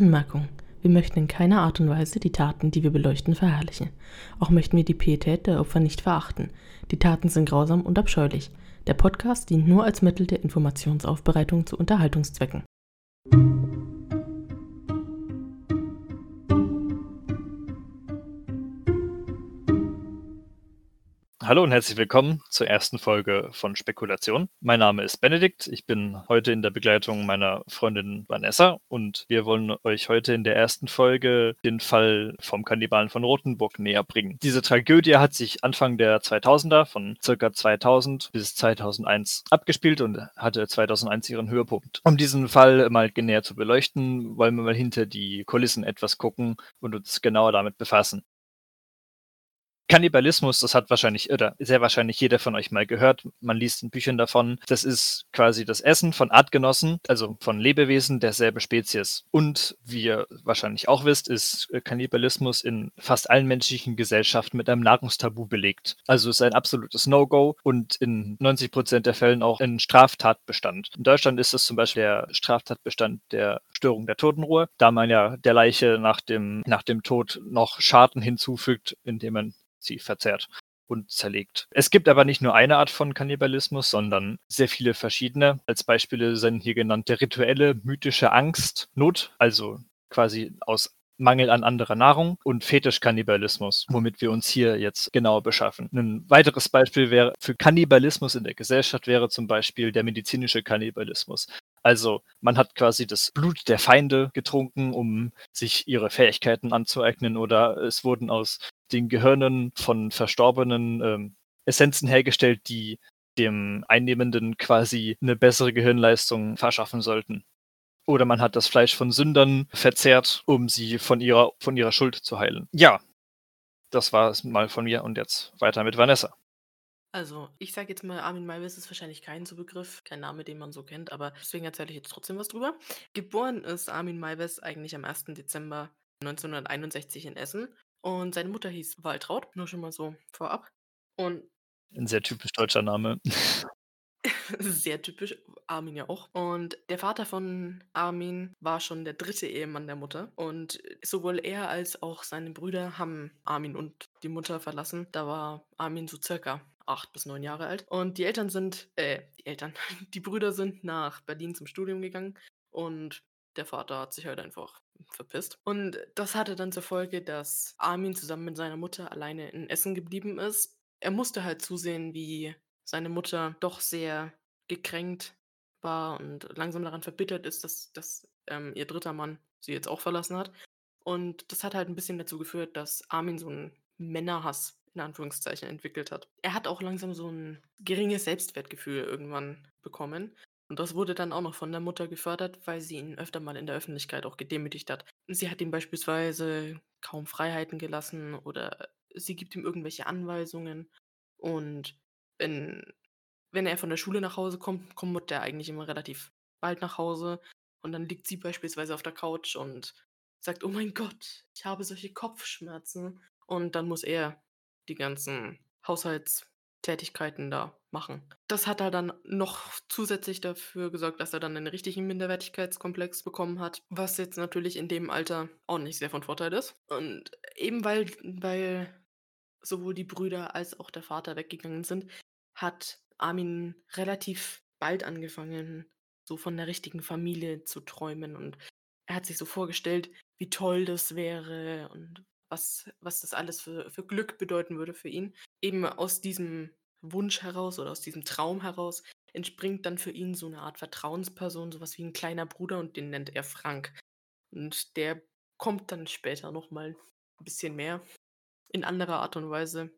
Anmerkung. Wir möchten in keiner Art und Weise die Taten, die wir beleuchten, verherrlichen. Auch möchten wir die Pietät der Opfer nicht verachten. Die Taten sind grausam und abscheulich. Der Podcast dient nur als Mittel der Informationsaufbereitung zu Unterhaltungszwecken. Hallo und herzlich willkommen zur ersten Folge von Spekulation. Mein Name ist Benedikt. Ich bin heute in der Begleitung meiner Freundin Vanessa und wir wollen euch heute in der ersten Folge den Fall vom Kannibalen von Rothenburg näher bringen. Diese Tragödie hat sich Anfang der 2000er von circa 2000 bis 2001 abgespielt und hatte 2001 ihren Höhepunkt. Um diesen Fall mal näher zu beleuchten, wollen wir mal hinter die Kulissen etwas gucken und uns genauer damit befassen. Kannibalismus, das hat wahrscheinlich, oder sehr wahrscheinlich jeder von euch mal gehört. Man liest in Büchern davon. Das ist quasi das Essen von Artgenossen, also von Lebewesen derselben Spezies. Und wie ihr wahrscheinlich auch wisst, ist Kannibalismus in fast allen menschlichen Gesellschaften mit einem Nahrungstabu belegt. Also ist ein absolutes No-Go und in 90 Prozent der Fällen auch ein Straftatbestand. In Deutschland ist es zum Beispiel der Straftatbestand der Störung der Totenruhe, da man ja der Leiche nach dem, nach dem Tod noch Schaden hinzufügt, indem man sie verzehrt und zerlegt. Es gibt aber nicht nur eine Art von Kannibalismus, sondern sehr viele verschiedene. Als Beispiele sind hier genannt der rituelle, mythische Angst, Not, also quasi aus Mangel an anderer Nahrung und Fetischkannibalismus, womit wir uns hier jetzt genauer beschaffen. Ein weiteres Beispiel wäre für Kannibalismus in der Gesellschaft wäre zum Beispiel der medizinische Kannibalismus. Also man hat quasi das Blut der Feinde getrunken, um sich ihre Fähigkeiten anzueignen oder es wurden aus den Gehirnen von verstorbenen ähm, Essenzen hergestellt, die dem Einnehmenden quasi eine bessere Gehirnleistung verschaffen sollten. Oder man hat das Fleisch von Sündern verzehrt, um sie von ihrer, von ihrer Schuld zu heilen. Ja, das war es mal von mir und jetzt weiter mit Vanessa. Also, ich sage jetzt mal, Armin Maivis ist wahrscheinlich kein so Begriff, kein Name, den man so kennt, aber deswegen erzähle ich jetzt trotzdem was drüber. Geboren ist Armin Maivis eigentlich am 1. Dezember 1961 in Essen und seine Mutter hieß Waltraud, nur schon mal so vorab. Und Ein sehr typisch deutscher Name. sehr typisch, Armin ja auch. Und der Vater von Armin war schon der dritte Ehemann der Mutter. Und sowohl er als auch seine Brüder haben Armin und die Mutter verlassen. Da war Armin so circa acht bis neun Jahre alt. Und die Eltern sind, äh, die Eltern, die Brüder sind nach Berlin zum Studium gegangen. Und der Vater hat sich halt einfach verpisst. Und das hatte dann zur Folge, dass Armin zusammen mit seiner Mutter alleine in Essen geblieben ist. Er musste halt zusehen, wie seine Mutter doch sehr gekränkt war und langsam daran verbittert ist, dass, dass ähm, ihr dritter Mann sie jetzt auch verlassen hat. Und das hat halt ein bisschen dazu geführt, dass Armin so einen Männerhass in Anführungszeichen entwickelt hat. Er hat auch langsam so ein geringes Selbstwertgefühl irgendwann bekommen und das wurde dann auch noch von der Mutter gefördert, weil sie ihn öfter mal in der Öffentlichkeit auch gedemütigt hat. Sie hat ihm beispielsweise kaum Freiheiten gelassen oder sie gibt ihm irgendwelche Anweisungen. Und wenn, wenn er von der Schule nach Hause kommt, kommt er eigentlich immer relativ bald nach Hause. Und dann liegt sie beispielsweise auf der Couch und sagt, oh mein Gott, ich habe solche Kopfschmerzen. Und dann muss er die ganzen Haushalts- Tätigkeiten da machen. Das hat er dann noch zusätzlich dafür gesorgt, dass er dann einen richtigen Minderwertigkeitskomplex bekommen hat, was jetzt natürlich in dem Alter auch nicht sehr von Vorteil ist. Und eben weil, weil sowohl die Brüder als auch der Vater weggegangen sind, hat Armin relativ bald angefangen, so von der richtigen Familie zu träumen. Und er hat sich so vorgestellt, wie toll das wäre und was, was das alles für, für Glück bedeuten würde für ihn. Eben aus diesem Wunsch heraus oder aus diesem Traum heraus entspringt dann für ihn so eine Art Vertrauensperson, sowas wie ein kleiner Bruder und den nennt er Frank. Und der kommt dann später nochmal ein bisschen mehr in anderer Art und Weise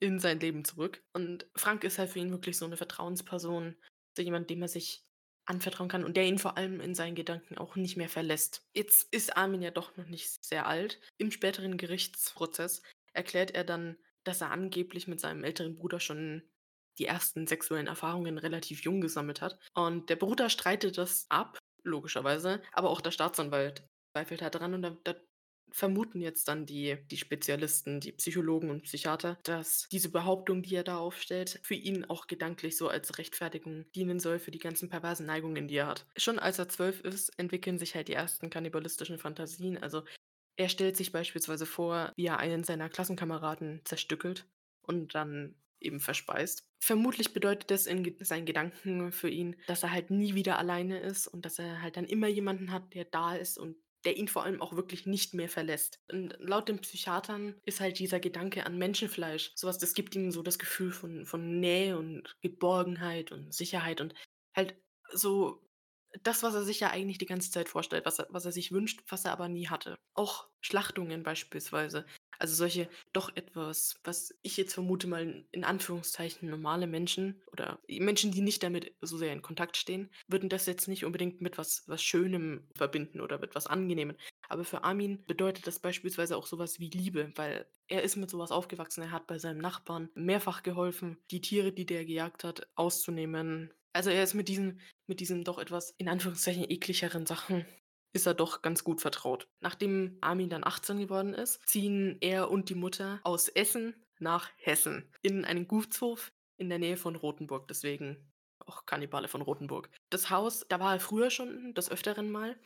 in sein Leben zurück. Und Frank ist halt für ihn wirklich so eine Vertrauensperson, so jemand, dem er sich anvertrauen kann und der ihn vor allem in seinen Gedanken auch nicht mehr verlässt. Jetzt ist Armin ja doch noch nicht sehr alt. Im späteren Gerichtsprozess erklärt er dann, dass er angeblich mit seinem älteren Bruder schon die ersten sexuellen Erfahrungen relativ jung gesammelt hat. Und der Bruder streitet das ab, logischerweise, aber auch der Staatsanwalt zweifelt halt daran und da, da vermuten jetzt dann die, die Spezialisten, die Psychologen und Psychiater, dass diese Behauptung, die er da aufstellt, für ihn auch gedanklich so als Rechtfertigung dienen soll für die ganzen perversen Neigungen, die er hat. Schon als er zwölf ist, entwickeln sich halt die ersten kannibalistischen Fantasien. Also er stellt sich beispielsweise vor, wie er einen seiner Klassenkameraden zerstückelt und dann eben verspeist. Vermutlich bedeutet das in seinen Gedanken für ihn, dass er halt nie wieder alleine ist und dass er halt dann immer jemanden hat, der da ist und der ihn vor allem auch wirklich nicht mehr verlässt. Und laut den Psychiatern ist halt dieser Gedanke an Menschenfleisch sowas, das gibt ihm so das Gefühl von, von Nähe und Geborgenheit und Sicherheit und halt so das, was er sich ja eigentlich die ganze Zeit vorstellt, was er, was er sich wünscht, was er aber nie hatte. Auch Schlachtungen beispielsweise. Also solche doch etwas, was ich jetzt vermute mal in Anführungszeichen normale Menschen oder Menschen, die nicht damit so sehr in Kontakt stehen, würden das jetzt nicht unbedingt mit was, was Schönem verbinden oder mit was Angenehmem. Aber für Armin bedeutet das beispielsweise auch sowas wie Liebe, weil er ist mit sowas aufgewachsen. Er hat bei seinem Nachbarn mehrfach geholfen, die Tiere, die der gejagt hat, auszunehmen. Also er ist mit diesen, mit diesen doch etwas in Anführungszeichen ekligeren Sachen ist er doch ganz gut vertraut. Nachdem Armin dann 18 geworden ist, ziehen er und die Mutter aus Essen nach Hessen in einen Gutshof in der Nähe von Rothenburg. Deswegen auch Kannibale von Rothenburg. Das Haus, da war er früher schon des Öfteren mal,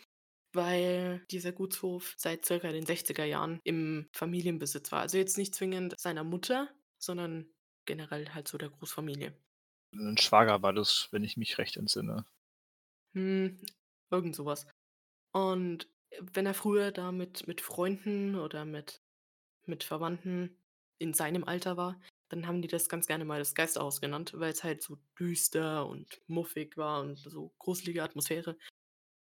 weil dieser Gutshof seit circa den 60er Jahren im Familienbesitz war. Also jetzt nicht zwingend seiner Mutter, sondern generell halt so der Großfamilie. Ein Schwager war das, wenn ich mich recht entsinne. Hm, irgend sowas. Und wenn er früher da mit, mit Freunden oder mit, mit Verwandten in seinem Alter war, dann haben die das ganz gerne mal das Geisterhaus genannt, weil es halt so düster und muffig war und so gruselige Atmosphäre.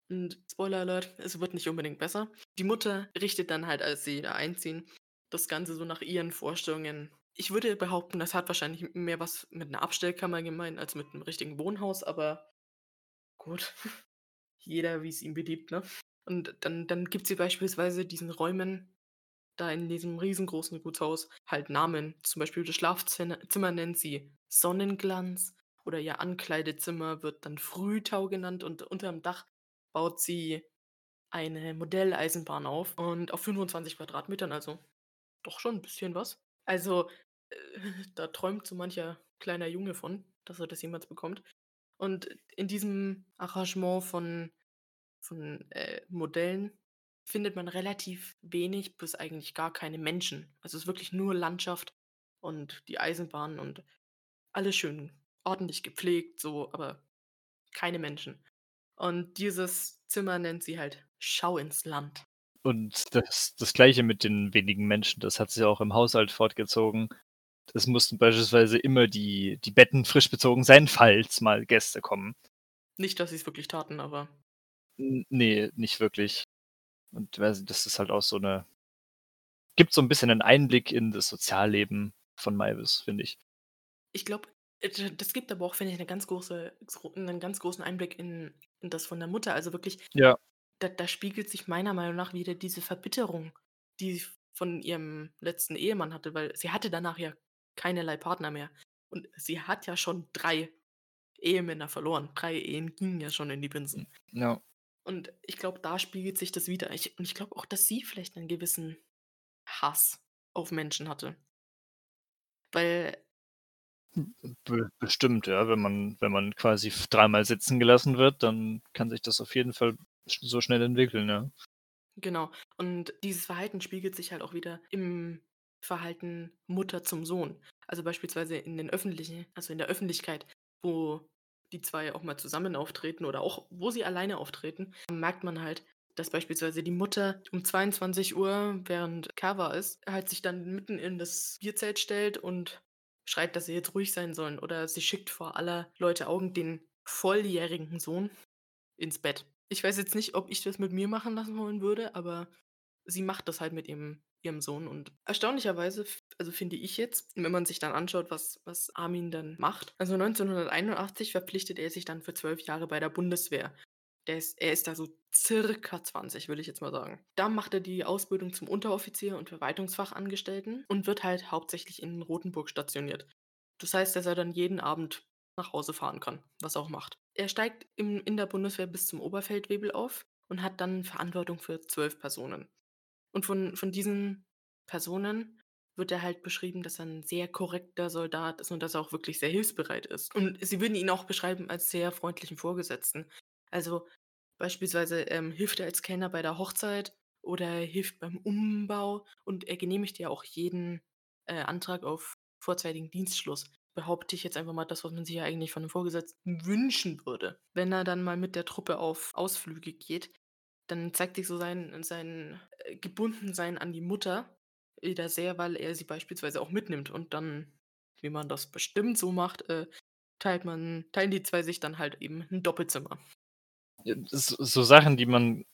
Und Spoiler Alert, es wird nicht unbedingt besser. Die Mutter richtet dann halt, als sie da einziehen, das Ganze so nach ihren Vorstellungen. Ich würde behaupten, das hat wahrscheinlich mehr was mit einer Abstellkammer gemeint als mit einem richtigen Wohnhaus, aber gut. jeder, wie es ihm beliebt, ne? Und dann, dann gibt sie beispielsweise diesen Räumen da in diesem riesengroßen Gutshaus halt Namen. Zum Beispiel das Schlafzimmer nennt sie Sonnenglanz oder ihr Ankleidezimmer wird dann Frühtau genannt und unterm Dach baut sie eine Modelleisenbahn auf und auf 25 Quadratmetern, also doch schon ein bisschen was. Also da träumt so mancher kleiner Junge von, dass er das jemals bekommt. Und in diesem Arrangement von, von äh, Modellen findet man relativ wenig bis eigentlich gar keine Menschen. Also es ist wirklich nur Landschaft und die Eisenbahn und alles schön ordentlich gepflegt, so, aber keine Menschen. Und dieses Zimmer nennt sie halt Schau ins Land. Und das, das gleiche mit den wenigen Menschen, das hat sich auch im Haushalt fortgezogen. Es mussten beispielsweise immer die, die Betten frisch bezogen sein, falls mal Gäste kommen. Nicht, dass sie es wirklich taten, aber. N nee, nicht wirklich. Und das ist halt auch so eine. Gibt so ein bisschen einen Einblick in das Sozialleben von Maivis, finde ich. Ich glaube, äh, das gibt aber auch, finde ich, eine ganz große, einen ganz großen Einblick in, in das von der Mutter. Also wirklich, ja. da, da spiegelt sich meiner Meinung nach wieder diese Verbitterung, die sie von ihrem letzten Ehemann hatte, weil sie hatte danach ja keinerlei Partner mehr. Und sie hat ja schon drei Ehemänner verloren. Drei Ehen gingen ja schon in die Binsen. Ja. Und ich glaube, da spiegelt sich das wieder. Ich, und ich glaube auch, dass sie vielleicht einen gewissen Hass auf Menschen hatte. Weil. Be bestimmt, ja. Wenn man, wenn man quasi dreimal sitzen gelassen wird, dann kann sich das auf jeden Fall so schnell entwickeln, ja. Genau. Und dieses Verhalten spiegelt sich halt auch wieder im Verhalten Mutter zum Sohn. Also beispielsweise in den öffentlichen, also in der Öffentlichkeit, wo die zwei auch mal zusammen auftreten oder auch wo sie alleine auftreten, merkt man halt, dass beispielsweise die Mutter um 22 Uhr, während Kava ist, halt sich dann mitten in das Bierzelt stellt und schreit, dass sie jetzt ruhig sein sollen. Oder sie schickt vor aller Leute Augen den volljährigen Sohn ins Bett. Ich weiß jetzt nicht, ob ich das mit mir machen lassen wollen würde, aber sie macht das halt mit ihrem ihrem Sohn. Und erstaunlicherweise, also finde ich jetzt, wenn man sich dann anschaut, was, was Armin dann macht. Also 1981 verpflichtet er sich dann für zwölf Jahre bei der Bundeswehr. Der ist, er ist da so circa 20, würde ich jetzt mal sagen. Da macht er die Ausbildung zum Unteroffizier und Verwaltungsfachangestellten und wird halt hauptsächlich in Rotenburg stationiert. Das heißt, dass er dann jeden Abend nach Hause fahren kann, was er auch macht. Er steigt im, in der Bundeswehr bis zum Oberfeldwebel auf und hat dann Verantwortung für zwölf Personen. Und von von diesen Personen wird er halt beschrieben, dass er 'n sehr korrekter Soldat ist und dass er auch wirklich sehr hilfsbereit ist. Und sie würden ihn auch beschreiben als sehr freundlichen Vorgesetzten. Also, beispielsweise, ähm, hilft er als Kellner bei der Hochzeit oder er hilft beim Umbau und er genehmigt ja auch jeden, äh, Antrag auf vorzeitigen Dienstschluss. Behaupte ich jetzt einfach mal das, was man sich ja eigentlich von 'nem Vorgesetzten wünschen würde. Wenn er dann mal mit der Truppe auf Ausflüge geht, dann zeigt sich so sein sein, äh, Gebundensein an die Mutter wieder sehr, weil er sie beispielsweise auch mitnimmt und dann, wie man das bestimmt so macht, äh, teilt man teilen die 2 sich dann halt eben 'n Doppelzimmer. So Sachen, die man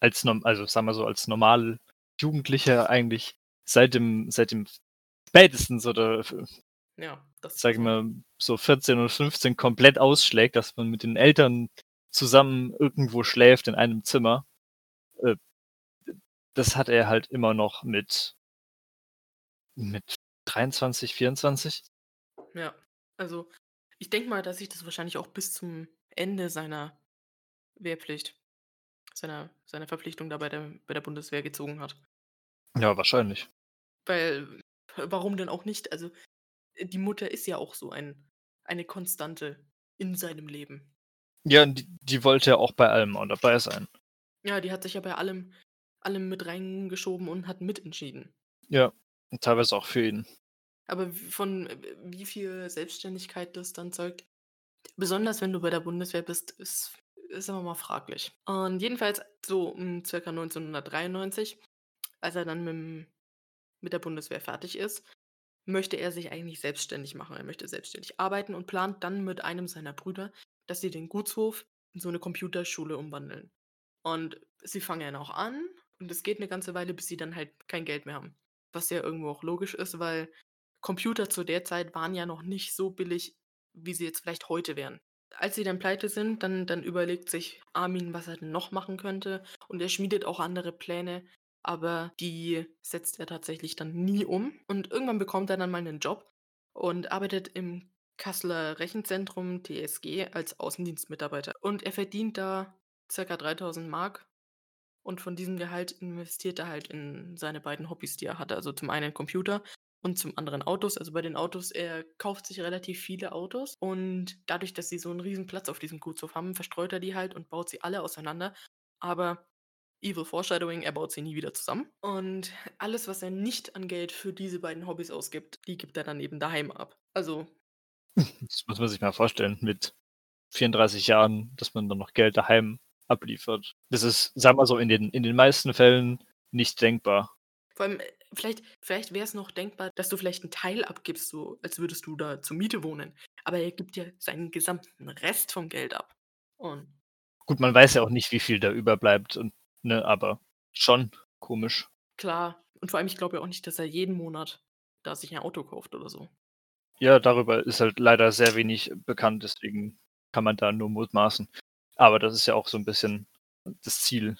als norm also, sagen wir so, als Normal-Jugendlicher eigentlich seit dem seit dem spätestens oder Ja, das sage ich mal, so 14 oder 15 komplett ausschlägt, dass man mit den Eltern zusammen irgendwo schläft in einem Zimmer. Äh, das hat er halt immer noch mit mit 23, 24. Ja, also, ich denke mal, dass sich das wahrscheinlich auch bis zum Ende seiner Wehrpflicht seiner seiner Verpflichtung da bei der bei der Bundeswehr gezogen hat. Ja, wahrscheinlich. Weil warum denn auch nicht? Also, die Mutter ist ja auch so ein eine Konstante in seinem Leben. Ja, die die wollte ja auch bei allem auch dabei sein. Ja, die hat sich ja bei allem allem mit reingeschoben und hat mitentschieden. Ja, und teilweise auch für ihn. Aber von, wie viel Selbstständigkeit das dann zeugt, besonders wenn du bei der Bundeswehr bist, ist ist immer mal fraglich. Und jedenfalls so um circa 1993, als er dann mit'm mit der Bundeswehr fertig ist, möchte er sich eigentlich selbstständig machen. Er möchte selbstständig arbeiten und plant dann mit einem seiner Brüder, dass sie den Gutshof in so 'ne Computerschule umwandeln. Und sie fangen dann auch an und es geht 'ne ganze Weile, bis sie dann halt kein Geld mehr haben. Was ja irgendwo auch logisch ist, weil Computer zu der Zeit waren ja noch nicht so billig, wie sie jetzt vielleicht heute wären. Als sie dann pleite sind, dann dann überlegt sich Armin, was er denn noch machen könnte und er schmiedet auch andere Pläne, aber die setzt er tatsächlich dann nie um. Und irgendwann bekommt er dann mal 'nen Job und arbeitet im Kasseler Rechenzentrum TSG als Außendienstmitarbeiter. Und er verdient da circa 3.000 Mark und von diesem Gehalt investiert er halt in seine beiden Hobbys, die er hatte. Also, zum einen Computer und zum anderen Autos. Also, bei den Autos er kauft sich relativ viele Autos und dadurch, dass sie so 'n Riesenplatz auf diesem Gutshof haben, verstreut er die halt und baut sie alle auseinander. Aber evil foreshadowing, er baut sie nie wieder zusammen. Und alles, was er nicht an Geld für diese beiden Hobbys ausgibt, die gibt er dann eben daheim ab. Also Das muss man sich mal vorstellen mit 34 Jahren, dass man dann noch Geld daheim abliefert. Das ist, sagen wir so, in den in den meisten Fällen nicht denkbar. Vor allem, äh, vielleicht vielleicht wär's noch denkbar, dass du vielleicht 'n Teil abgibst, so als würdest du da zur Miete wohnen. Aber er gibt ja seinen gesamten Rest vom Geld ab. Und Gut, man weiß ja auch nicht, wie viel da überbleibt und ne, aber schon komisch. Klar. Und vor allem, ich glaube ja auch nicht, dass er jeden Monat da sich 'n Auto kauft oder so. Ja, darüber ist halt leider sehr wenig bekannt, deswegen kann man da nur mutmaßen. Aber das ist ja auch so 'n bisschen das Ziel.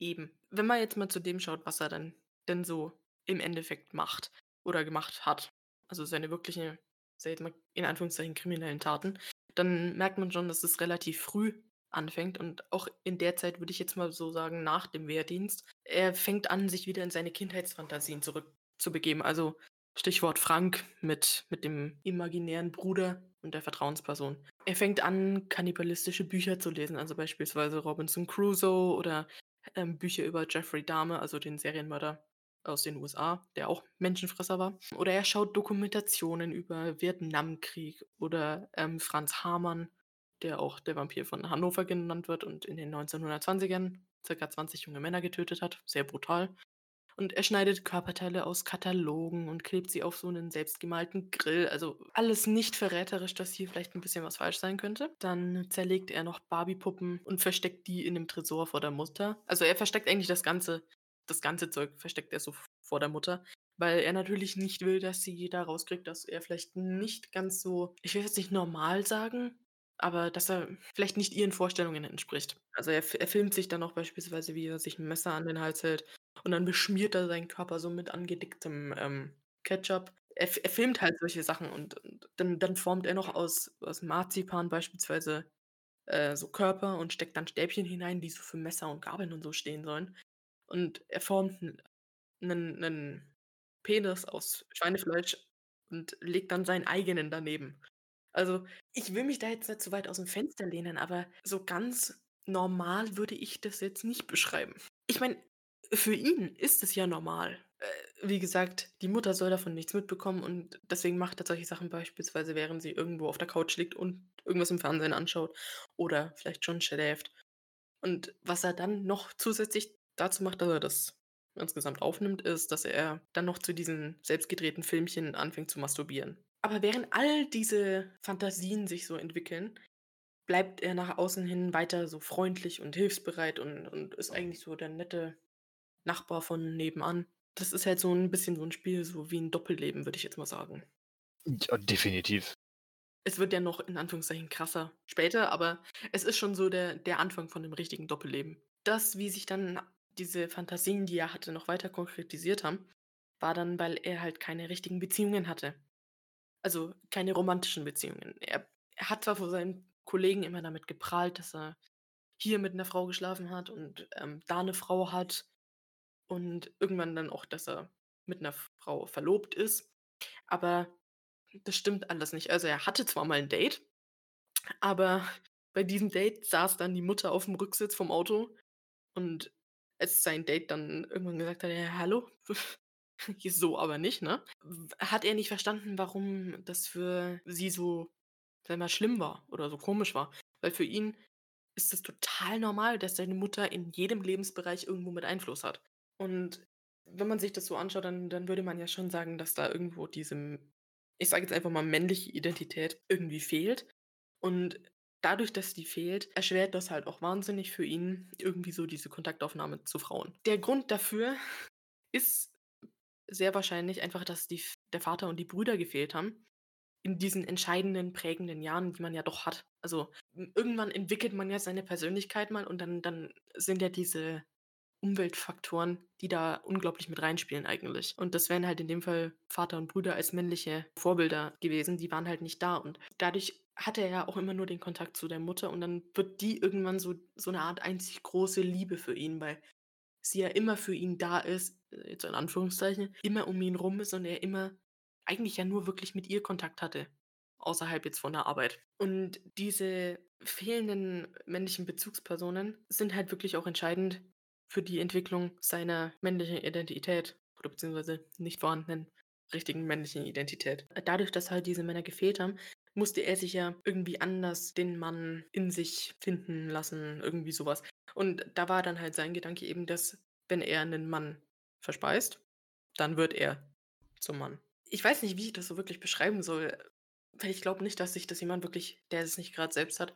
Eben. Wenn man jetzt mal zu dem schaut, was er dann denn so im Endeffekt macht oder gemacht hat, also, seine wirkliche, sage ich jetzt mal, in Anführungszeichen kriminellen Taten, dann merkt man schon, dass es relativ früh anfängt und auch in der Zeit, würde ich jetzt mal so sagen, nach dem Wehrdienst. Er fängt an, sich wieder in seine Kindheitsfantasien zurückzubegeben. Also, Stichwort Frank mit mit dem imaginären Bruder und der Vertrauensperson. Er fängt an, kannibalistische Bücher zu lesen, also, beispielsweise Robinson Crusoe oder, ähm, Bücher über Jeffrey Dahmer, also, den Serienmörder aus den USA, der auch Menschenfresser war. Oder er schaut Dokumentationen über Vietnamkrieg oder, ähm, Franz Hamann, der auch der Vampir von Hannover genannt wird und in den 1920ern circa 20 junge Männer getötet hat, sehr brutal. Und er schneidet Körperteile aus Katalogen und klebt sie auf so 'nen selbstgemalten Grill. Also, alles nicht verräterisch, dass hier vielleicht 'n bisschen was falsch sein könnte. Dann zerlegt er noch Barbiepuppen und versteckt die in 'nem Tresor vor der Mutter. Also, er versteckt eigentlich das ganze das ganze Zeug versteckt er so vor der Mutter, weil er natürlich nicht will, dass sie da rauskriegt, dass er vielleicht nicht ganz so ich will jetzt nicht normal sagen, aber dass er vielleicht nicht ihren Vorstellungen entspricht. Also, er er filmt sich dann auch beispielsweise, wie er sich 'n Messer an den Hals hält und dann beschmiert er seinen Körper so mit angedicktem, ähm, Ketchup. Er er filmt halt solche Sachen und und dann dann formt er noch aus aus Marzipan beispielsweise, äh, so Körper und steckt dann Stäbchen hinein, die so für Messer und Gabeln und so stehen sollen. und er formt 'n 'nen 'nen Penis aus Schweinefleisch und legt dann seinen eigenen daneben. Also, ich will mich da jetzt nicht zu weit aus'm Fenster lehnen, aber so ganz normal würde ich das jetzt nicht beschreiben. Ich meine, für ihn ist es ja normal. Äh, wie gesagt, die Mutter soll davon nichts mitbekommen und deswegen macht er solche Sachen beispielsweise, während sie irgendwo auf der Couch liegt und irgendwas im Fernsehen anschaut oder vielleicht schon schläft. Und was er dann noch zusätzlich dazu macht, dass er das insgesamt aufnimmt, ist, dass er dann noch zu diesen selbst gedrehten Filmchen anfängt zu masturbieren. Aber während all diese Fantasien sich so entwickeln, bleibt er nach außen hin weiter so freundlich und hilfsbereit und und ist eigentlich so der nette Nachbar von nebenan. Das ist halt so 'n bisschen so 'n Spiel, so wie 'n Doppelleben, würde ich jetzt mal sagen. Ja, definitiv. Es wird ja noch in Anführungszeichen krasser später, aber es ist schon so der der Anfang von 'nem richtigen Doppelleben. Das, wie sich dann diese Fantasien, die er hatte, noch weiter konkretisiert haben, war dann, weil er halt keine richtigen Beziehungen hatte. Also, keine romantischen Beziehungen. Er er hat zwar vor seinen Kollegen immer damit geprahlt, dass er hier mit 'ner Frau geschlafen hat und, ähm, da 'ne Frau hat und irgendwann dann auch, dass er mit 'ner Frau verlobt ist, aber das stimmt alles nicht. Also, er hatte zwar mal 'n Date, aber bei diesem Date saß dann die Mutter auf'm Rücksitz vom Auto und als sein Date dann irgendwann gesagt hat: „Ja, hallo, so aber nicht“, ne? Hat er nicht verstanden, warum das für sie so, sagen wir, schlimm war oder so komisch war. Weil für ihn ist es total normal, dass seine Mutter in jedem Lebensbereich irgendwo mit Einfluss hat. Und wenn man sich das so anschaut, dann dann würde man ja schon sagen, dass da irgendwo diese ich sage jetzt einfach mal, männliche Identität irgendwie fehlt. Und dadurch, dass die fehlt, erschwert das halt auch wahnsinnig für ihn irgendwie so diese Kontaktaufnahme zu Frauen. Der Grund dafür ist sehr wahrscheinlich einfach, dass die der Vater und die Brüder gefehlt haben in diesen entscheidenden, prägenden Jahren, die man ja doch hat. Also, hm, irgendwann entwickelt man ja seine Persönlichkeit mal und dann dann sind ja diese Umweltfaktoren, die da unglaublich mit reinspielen eigentlich. Und das wären halt in dem Fall Vater und Brüder als männliche Vorbilder gewesen, die waren halt nicht da. Und dadurch hatte er ja auch immer nur den Kontakt zu der Mutter und dann wird die irgendwann so so 'ne Art einzig große Liebe für ihn, weil sie ja immer für ihn da ist, äh, jetzt in Anführungszeichen, immer um ihn rum ist und er immer eigentlich ja nur wirklich mit ihr Kontakt hatte, außerhalb jetzt von der Arbeit. Und diese fehlenden männlichen Bezugspersonen sind halt wirklich auch entscheidend für die Entwicklung seiner männlichen Identität oder beziehungsweise nicht vorhandenen richtigen männlichen Identität. Dadurch, dass halt diese Männer gefehlt haben, musste er sich ja irgendwie anders den Mann in sich finden lassen, irgendwie so was. Und da war dann halt sein Gedanke eben, dass, wenn er 'nen Mann verspeist, dann wird er zum Mann. Ich weiß nicht, wie ich das so wirklich beschreiben soll, weil ich glaube nicht, dass sich das jemand wirklich, der es nicht grad selbst hat,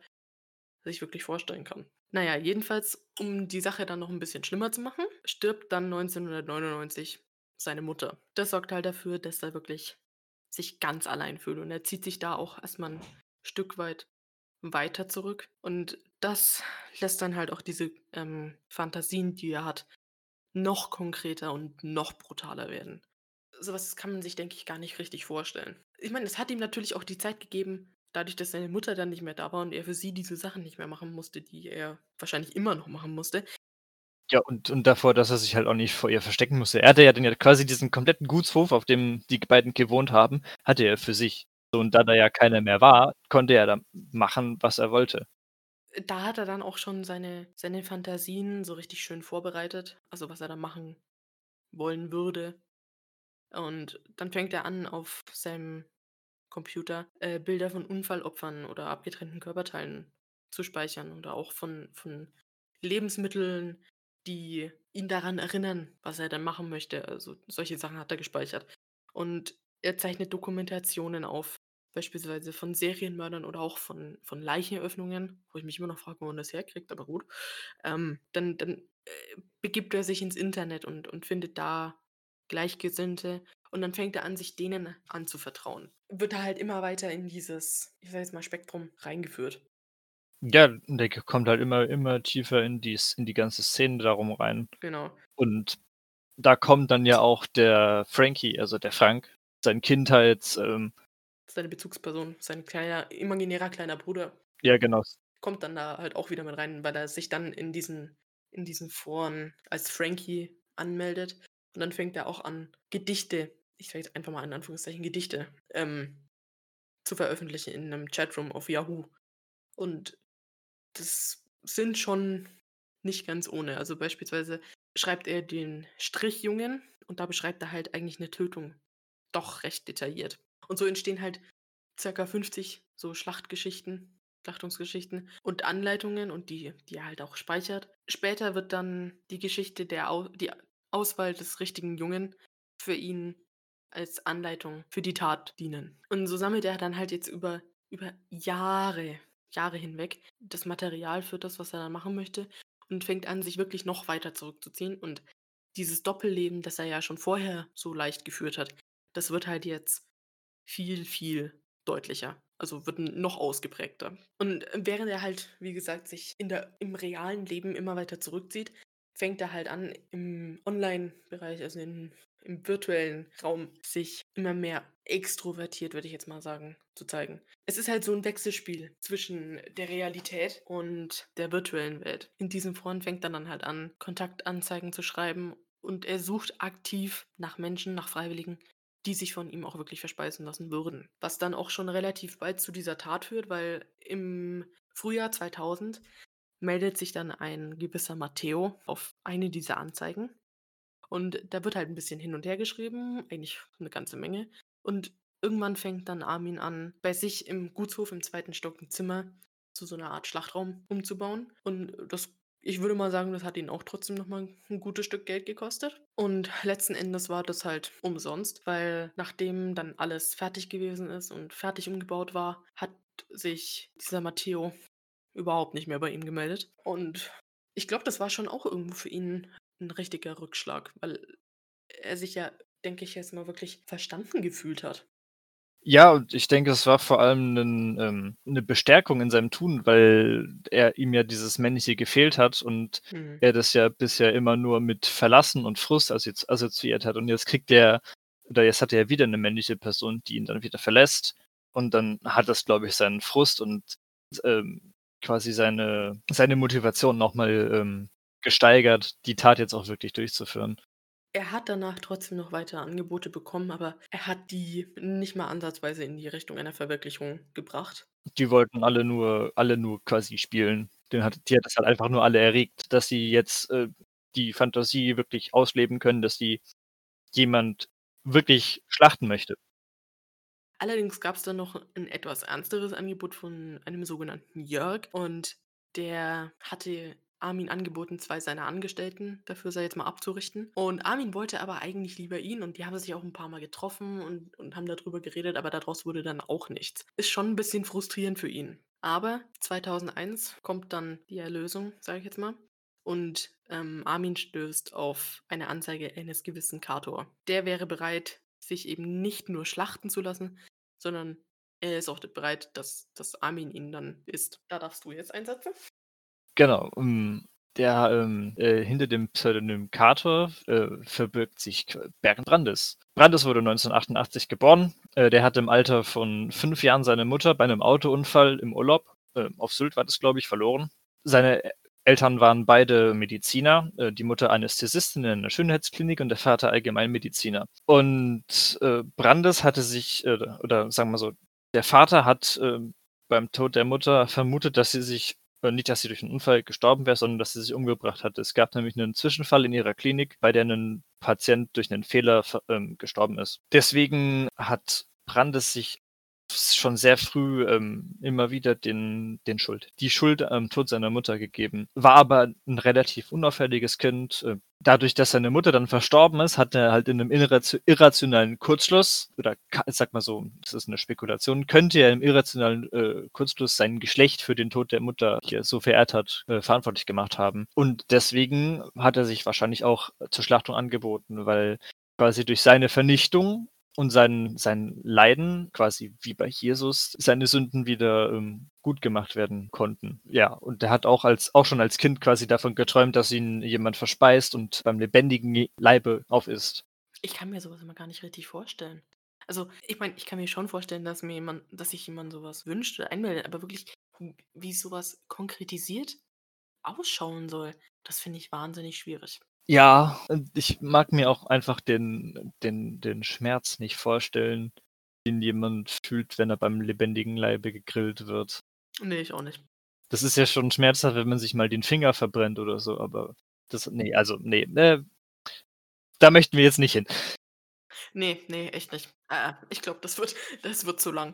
sich wirklich vorstellen kann. Na ja, jedenfalls, um die Sache dann noch 'n bisschen schlimmer zu machen, stirbt dann 1999 seine Mutter. Das sorgt halt dafür, dass er wirklich sich ganz allein fühlt und er zieht sich da auch erst mal 'n Stück weit weiter zurück. Und das lässt dann halt auch diese, ähm, Fantasien, die er hat, noch konkreter und noch brutaler werden. So was kann man sich, denke ich, gar nicht richtig vorstellen. Ich meine, es hat ihm natürlich auch die Zeit gegeben, dadurch, dass seine Mutter dann nicht mehr da war und er für sie diese Sachen nicht mehr machen musste, die er wahrscheinlich immer noch machen musste. Ja, und und davor, dass er sich halt auch nicht vor ihr verstecken musste. Er hatte ja dann ja quasi diesen kompletten Gutshof, auf dem die beiden gewohnt haben, hatte er für sich. So, und da da ja keiner mehr war, konnte er da machen, was er wollte. Da hat er dann auch schon seine seine Fantasien so richtig schön vorbereitet, also, was er da machen wollen würde. Und dann fängt er an, auf seinem Computer, äh, Bilder von Unfallopfern oder abgetrennten Körperteilen zu speichern oder auch von von Lebensmitteln, die ihn daran erinnern, was er denn machen möchte. Also, solche Sachen hat er gespeichert. Und er zeichnet Dokumentationen auf, beispielsweise von Serienmördern oder auch von von Leicheneröffnungen, wo ich mich immer noch frage, wo man das herkriegt, aber gut. Ähm, dann dann, äh, begibt er sich ins Internet und und findet da Gleichgesinnte und dann fängt er an, sich denen anzuvertrauen. Wird er halt immer weiter in dieses, ich sage jetzt mal, Spektrum reingeführt. Ja, der kommt halt immer immer tiefer in dies in die ganze Szene darum rein. Genau. Und da kommt dann ja auch der Frankie, also, der Frank, sein Kindheits ähm Seine Bezugsperson, sein kleiner imaginärer kleiner Bruder Ja, genau. kommt dann da halt auch wieder mit rein, weil er sich dann in diesen in diesen Foren als Frankie anmeldet. Und dann fängt er auch an, Gedichte, ich sage jetzt einfach mal in Anführungszeichen Gedichte, ähm, zu veröffentlichen in einem Chatroom auf Yahoo. Und das sind schon nicht ganz ohne. Also beispielsweise schreibt er den Strichjungen und da beschreibt er halt eigentlich eine Tötung. Doch recht detailliert. Und so entstehen halt circa 50 so Schlachtgeschichten, Schlachtungsgeschichten und Anleitungen und die, die er halt auch speichert. Später wird dann die Geschichte der Au die Auswahl des richtigen Jungen für ihn als Anleitung für die Tat dienen. Und so sammelt er dann halt jetzt über, über Jahre, Jahre hinweg das Material für das, was er dann machen möchte und fängt an, sich wirklich noch weiter zurückzuziehen. Und dieses Doppelleben, das er ja schon vorher so leicht geführt hat, das wird halt jetzt viel, viel deutlicher. Also wird noch ausgeprägter. Und während er halt, wie gesagt, sich in der, im realen Leben immer weiter zurückzieht, fängt er halt an, im Online-Bereich, also in, im virtuellen Raum, sich immer mehr extrovertiert, würde ich jetzt mal sagen, zu zeigen. Es ist halt so ein Wechselspiel zwischen der Realität und der virtuellen Welt. In diesem Foren fängt er dann halt an, Kontaktanzeigen zu schreiben und er sucht aktiv nach Menschen, nach Freiwilligen, die sich von ihm auch wirklich verspeisen lassen würden. Was dann auch schon relativ bald zu dieser Tat führt, weil im Frühjahr 2000 meldet sich dann ein gewisser Matteo auf eine dieser Anzeigen. Und da wird halt ein bisschen hin und her geschrieben, eigentlich eine ganze Menge. Und irgendwann fängt dann Armin an, bei sich im Gutshof im zweiten Stock ein Zimmer zu so einer Art Schlachtraum umzubauen. Und das, ich würde mal sagen, das hat ihn auch trotzdem nochmal ein gutes Stück Geld gekostet. Und letzten Endes war das halt umsonst, weil nachdem dann alles fertig gewesen ist und fertig umgebaut war, hat sich dieser Matteo überhaupt nicht mehr bei ihm gemeldet. Und ich glaube, das war schon auch irgendwo für ihn ein richtiger Rückschlag, weil er sich ja, denke ich, jetzt mal wirklich verstanden gefühlt hat. Ja, und ich denke, es war vor allem 'nen, ähm, 'ne Bestärkung in seinem Tun, weil er ihm ja dieses Männliche gefehlt hat und Mhm. er das ja bisher immer nur mit Verlassen und Frust assozi assoziiert hat. Und jetzt kriegt er oder jetzt hat er wieder eine männliche Person, die ihn dann wieder verlässt. Und dann hat das, glaube ich, seinen Frust und, ähm, quasi seine seine Motivation nochmal ähm, gesteigert, die Tat jetzt auch wirklich durchzuführen. Er hat danach trotzdem noch weitere Angebote bekommen, aber er hat die nicht mal ansatzweise in die Richtung einer Verwirklichung gebracht. Die wollten alle nur alle nur quasi spielen. Den hat die hat das halt einfach nur alle erregt, dass sie jetzt, äh, die Fantasie wirklich ausleben können, dass die jemand wirklich schlachten möchte. Allerdings gab es dann noch ein etwas ernsteres Angebot von einem sogenannten Jörg und der hatte Armin angeboten, zwei seiner Angestellten dafür, sei jetzt mal, abzurichten. Und Armin wollte aber eigentlich lieber ihn und die haben sich auch ein paar Mal getroffen und, und haben darüber geredet, aber daraus wurde dann auch nichts. Ist schon ein bisschen frustrierend für ihn. Aber 2001 kommt dann die Erlösung, sage ich jetzt mal. Und ähm, Armin stößt auf eine Anzeige eines gewissen Kator. Der wäre bereit, sich eben nicht nur schlachten zu lassen, sondern er ist auch bereit, dass, dass Armin ihn dann isst. Da darfst du jetzt einsetzen. Genau, ähm, der, ähm, äh, hinter dem Pseudonym Cator, äh, verbirgt sich Bernd Brandes. Brandes wurde 1988 geboren. Äh, der hat im Alter von fünf Jahren seine Mutter bei einem Autounfall im Urlaub, äh, auf Sylt war das, glaube ich, verloren. Seine Eltern waren beide Mediziner, äh, die Mutter Anästhesistin in einer Schönheitsklinik und der Vater Allgemeinmediziner. Und äh, Brandes hatte sich, äh, oder sagen wir so, der Vater hat äh, beim Tod der Mutter vermutet, dass sie sich nicht, dass sie durch einen Unfall gestorben wäre, sondern dass sie sich umgebracht hat. Es gab nämlich einen Zwischenfall in ihrer Klinik, bei der ein Patient durch einen Fehler ähm, gestorben ist. Deswegen hat Brandes sich schon sehr früh ähm, immer wieder den, den Schuld, die Schuld am Tod seiner Mutter gegeben. War aber ein relativ unauffälliges Kind. Äh, dadurch, dass seine Mutter dann verstorben ist, hat er halt in einem irrationalen Kurzschluss, oder sag mal so, das ist eine Spekulation, könnte er im irrationalen äh, Kurzschluss sein Geschlecht für den Tod der Mutter, die er so verehrt hat, äh, verantwortlich gemacht haben. Und deswegen hat er sich wahrscheinlich auch zur Schlachtung angeboten, weil quasi durch seine Vernichtung und sein, sein Leiden, quasi wie bei Jesus, seine Sünden wieder ähm, gut gemacht werden konnten. Ja, und er hat auch als auch schon als Kind quasi davon geträumt, dass ihn jemand verspeist und beim lebendigen Leibe aufisst. Ich kann mir sowas immer gar nicht richtig vorstellen. Also, ich meine, ich kann mir schon vorstellen, dass mir jemand, dass sich jemand sowas wünscht oder einmeldet, aber wirklich, wie sowas konkretisiert, ausschauen soll, das finde ich wahnsinnig schwierig. Ja, ich mag mir auch einfach den den den Schmerz nicht vorstellen, den jemand fühlt, wenn er beim lebendigen Leibe gegrillt wird. Ne, ich auch nicht. Das ist ja schon schmerzhaft, wenn man sich mal den Finger verbrennt oder so, aber das ne, also, ne, ne da möchten wir jetzt nicht hin. Ne, ne, echt nicht. Äh, ich glaube, das wird das wird zu lang.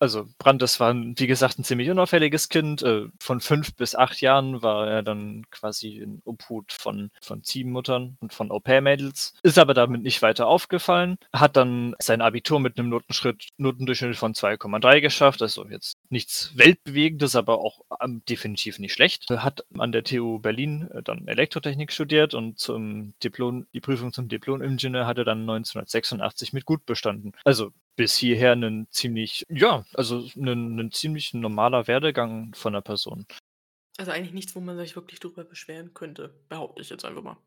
Also, Brandes war wie gesagt, 'n ziemlich unauffälliges Kind. Äh, von 5 bis 8 Jahren war er dann quasi in Obhut von von Ziehmuttern und von Au-pair-Mädels, ist aber damit nicht weiter aufgefallen, hat dann sein Abitur mit 'nem Notenschritt Notendurchschnitt von 2,3 geschafft, also jetzt nichts Weltbewegendes, aber auch, ähm, definitiv nicht schlecht. Er hat an der TU Berlin, äh, dann Elektrotechnik studiert und zum Diplom die Prüfung zum Diplom-Ingenieur hat er dann 1986 mit gut bestanden. Also, bis hierher 'nen ziemlich ja, also 'nen ziemlich normaler Werdegang von 'ner Person. Also, eigentlich nichts, wo man sich wirklich drüber beschweren könnte, behaupte ich jetzt einfach mal.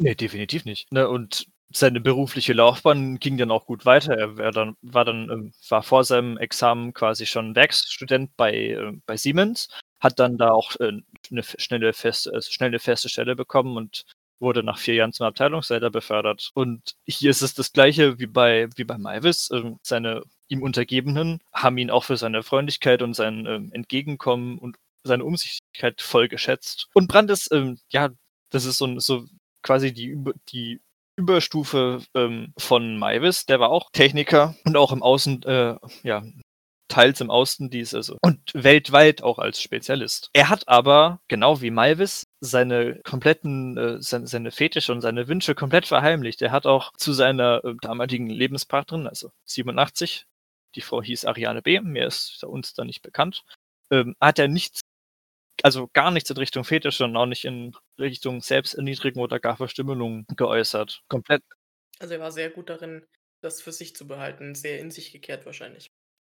Ne, definitiv nicht, ne? Und seine berufliche Laufbahn ging dann auch gut weiter. Er wäre dann war dann ähm, war vor seinem Examen quasi schon Werkstudent bei äh, bei Siemens, hat dann da auch, äh, 'ne f schnelle feste äh, schnell 'ne feste Stelle bekommen und wurde nach 4 Jahren zum Abteilungsleiter befördert. Und hier ist es das Gleiche wie bei wie bei Meiwes. Ähm, seine ihm Untergebenen haben ihn auch für seine Freundlichkeit und sein, ähm, Entgegenkommen und seine Umsichtigkeit voll geschätzt. Und Brandes, ähm, ja, das ist so so quasi die die Überstufe, ähm, von Meiwes. Der war auch Techniker und auch im Außen äh, ja, teils im Außendienst, also und weltweit auch als Spezialist. Er hat aber, genau wie Meiwes, seine kompletten äh, seine seine Fetische und seine Wünsche komplett verheimlicht. Er hat auch zu seiner, äh, damaligen Lebenspartnerin, also 87, die Frau hieß Ariane B., mehr ist uns da nicht bekannt, ähm, hat er nichts also gar nichts in Richtung Fetische und auch nicht in Richtung Selbsterniedrigung oder gar Verstümmelung geäußert. Komplett. Also, er war sehr gut darin, das für sich zu behalten, sehr in sich gekehrt wahrscheinlich.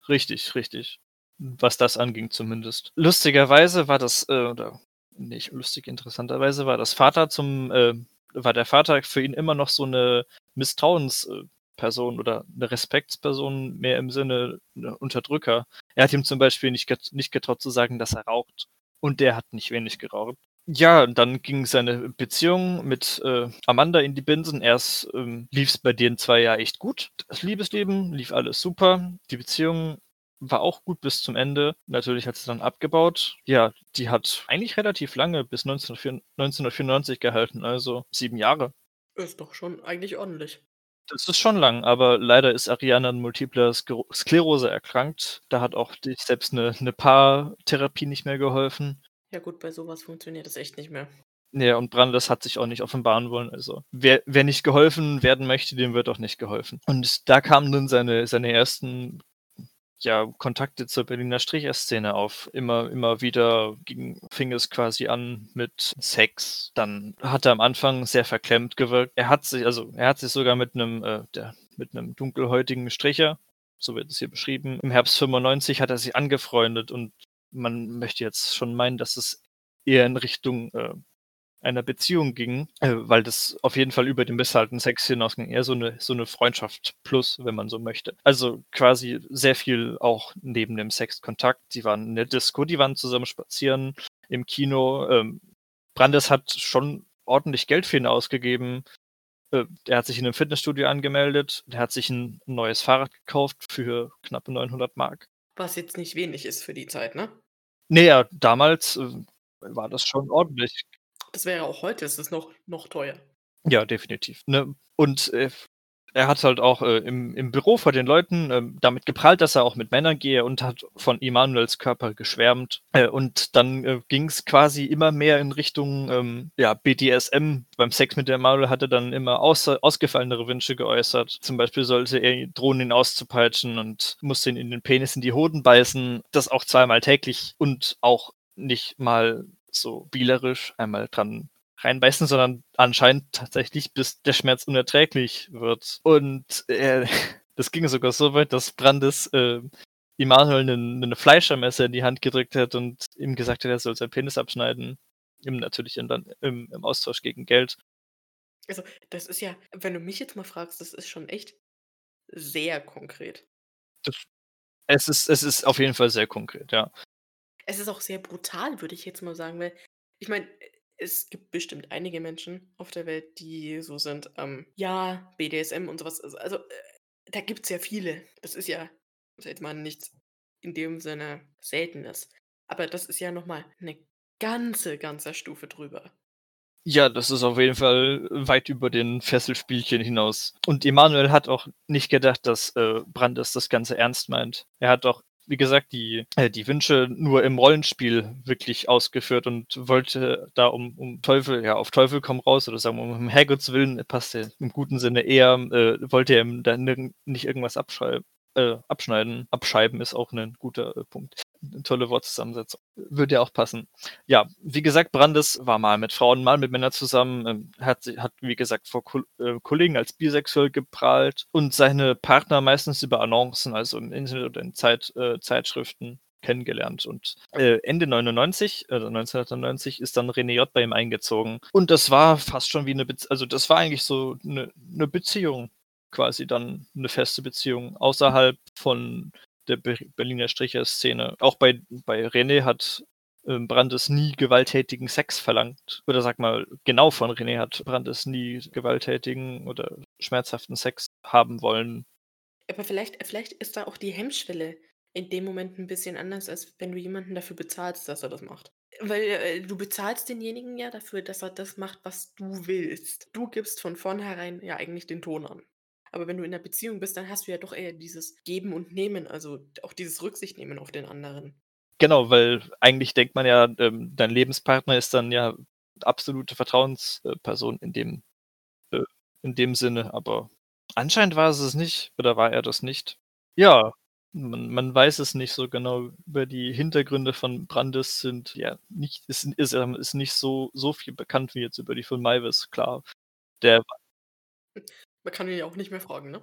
Richtig, richtig. Was das anging zumindest. Lustigerweise war das, äh, oder nicht lustig, interessanterweise war das Vater zum äh, war der Vater für ihn immer noch so 'ne Misstrauens äh, Person oder 'ne Respektsperson mehr im Sinne, ne, Unterdrücker. Er hat ihm zum Beispiel nicht get nicht getraut zu sagen, dass er raucht. Und der hat nicht wenig geraucht. Ja, und dann ging seine Beziehung mit, äh, Amanda in die Binsen. Erst, ähm, lief's bei den 2 ja echt gut. Das Liebesleben lief alles super. Die Beziehung war auch gut bis zum Ende. Natürlich hat sie dann abgebaut. Ja, die hat eigentlich relativ lange bis 1904 1994 gehalten, also 7 Jahre. Ist doch schon eigentlich ordentlich. Das ist schon lang, aber leider ist Ariane an Multipler Skero Sklerose erkrankt. Da hat auch selbst 'ne 'ne Paartherapie nicht mehr geholfen. Ja gut, bei so was funktioniert das echt nicht mehr. Ja, und Brandes hat sich auch nicht offenbaren wollen. Also, wer wer nicht geholfen werden möchte, dem wird auch nicht geholfen. Und da kamen dann seine seine ersten, ja, Kontakte zur Berliner Stricher-Szene auf. Immer immer wieder ging fing es quasi an mit Sex. Dann hat er am Anfang sehr verklemmt gewirkt. Er hat sich also, er hat sich sogar mit 'nem, äh, der mit 'nem dunkelhäutigen Stricher, so wird es hier beschrieben im Herbst 95 hat er sich angefreundet und man möchte jetzt schon meinen, dass es eher in Richtung, äh, einer Beziehung ging, äh, weil das auf jeden Fall über den bezahlten Sex hinausging. Eher so 'ne so 'ne Freundschaft plus, wenn man so möchte. Also, quasi sehr viel auch neben dem Sexkontakt. Die waren in der Disco, die waren zusammen spazieren, im Kino. Ähm, Brandes hat schon ordentlich Geld für ihn ausgegeben. Äh, der hat sich in 'nem Fitnessstudio angemeldet. Der hat sich 'n neues Fahrrad gekauft für knappe 900 Mark. Was jetzt nicht wenig ist für die Zeit, ne? Ne, ja, damals, äh, war das schon ordentlich. Das wäre auch heute ist es noch noch teuer. Ja, definitiv, ne? Und, äh, er hat halt auch, äh, im im Büro vor den Leuten, ähm, damit geprahlt, dass er auch mit Männern gehe und hat von Emanuels Körper geschwärmt. Äh, und dann, äh, ging's quasi immer mehr in Richtung, ähm, ja, BDSM. Beim Sex mit Emanuel hat er dann immer außer ausgefallenere Wünsche geäußert. Zum Beispiel sollte er drohen, ihn auszupeitschen und musste ihn in den Penis in die Hoden beißen. Das auch zweimal täglich und auch nicht mal so spielerisch einmal dran reinbeißen, sondern anscheinend tatsächlich, bis der Schmerz unerträglich wird. Und, äh, das ging sogar so weit, dass Brandes, äh, Emanuel 'nen 'nen Fleischermesser in die Hand gedrückt hat und ihm gesagt hat, er soll seinen Penis abschneiden. Ihm natürlich in dann im im Austausch gegen Geld. Also, das ist ja wenn du mich jetzt mal fragst, das ist schon echt sehr konkret. Das es ist es ist auf jeden Fall sehr konkret, ja. Es ist auch sehr brutal, würde ich jetzt mal sagen, weil Ich meine, es gibt bestimmt einige Menschen auf der Welt, die so sind, ähm, ja, BDSM und so was. Also also, äh, da gibt's ja viele. Das ist ja, jetzt mal, nichts in dem Sinne Seltenes. Aber das ist ja noch mal 'ne ganze, ganze Stufe drüber. Ja, das ist auf jeden Fall weit über den Fesselspielchen hinaus. Und Emanuel hat auch nicht gedacht, dass, äh, Brandes das Ganze ernst meint. Er hat auch, wie gesagt, die äh, die Wünsche nur im Rollenspiel wirklich ausgeführt und wollte da um um Teufel ja, auf Teufel komm raus oder sagen um Herrgotts Willen, passt ja im guten Sinne eher, äh, wollte er ihm da nicht irgendwas abschrei äh, abschneiden. Abschreiben ist auch 'nen guter, äh, Punkt. Tolle Wortzusammensetzung. Würde ja auch passen. Ja, wie gesagt, Brandes war mal mit Frauen, mal mit Männern zusammen, ähm, hat hat, wie gesagt, vor Kol äh, Kollegen als bisexuell geprahlt und seine Partner meistens über Annoncen, also im Internet oder in Zeit äh, Zeitschriften kennengelernt. Und, äh, Ende 99, also 1990 ist dann René J. bei ihm eingezogen. Und das war fast schon wie 'ne Bez also, das war eigentlich so 'ne 'ne Beziehung quasi dann 'ne feste Beziehung außerhalb von der Ber Berliner Stricher-Szene. Auch bei bei René hat, ähm, Brandes nie gewalttätigen Sex verlangt. Oder sage mal, genau von René hat Brandes nie gewalttätigen oder schmerzhaften Sex haben wollen. Aber vielleicht vielleicht ist da auch die Hemmschwelle in dem Moment 'n bisschen anders, als wenn du jemanden dafür bezahlst, dass er das macht. Weil, äh, du bezahlst denjenigen ja dafür, dass er das macht, was du willst. Du gibst von vornherein ja eigentlich den Ton an. Aber wenn du in 'ner Beziehung bist, dann hast du ja doch eher dieses Geben und Nehmen, also auch dieses Rücksicht nehmen auf den anderen. Genau, weil eigentlich denkt man ja, ähm, dein Lebenspartner ist dann ja absolute Vertrauens äh, Person in dem äh, in dem Sinne, aber anscheinend war es es nicht oder war er das nicht. Ja, man man weiß es nicht so genau. Über die Hintergründe von Brandes sind ja nicht ist ist, ähm ist nicht so so viel bekannt wie jetzt über die von Meiwes, klar. Der Man kann ihn ja auch nicht mehr fragen, ne?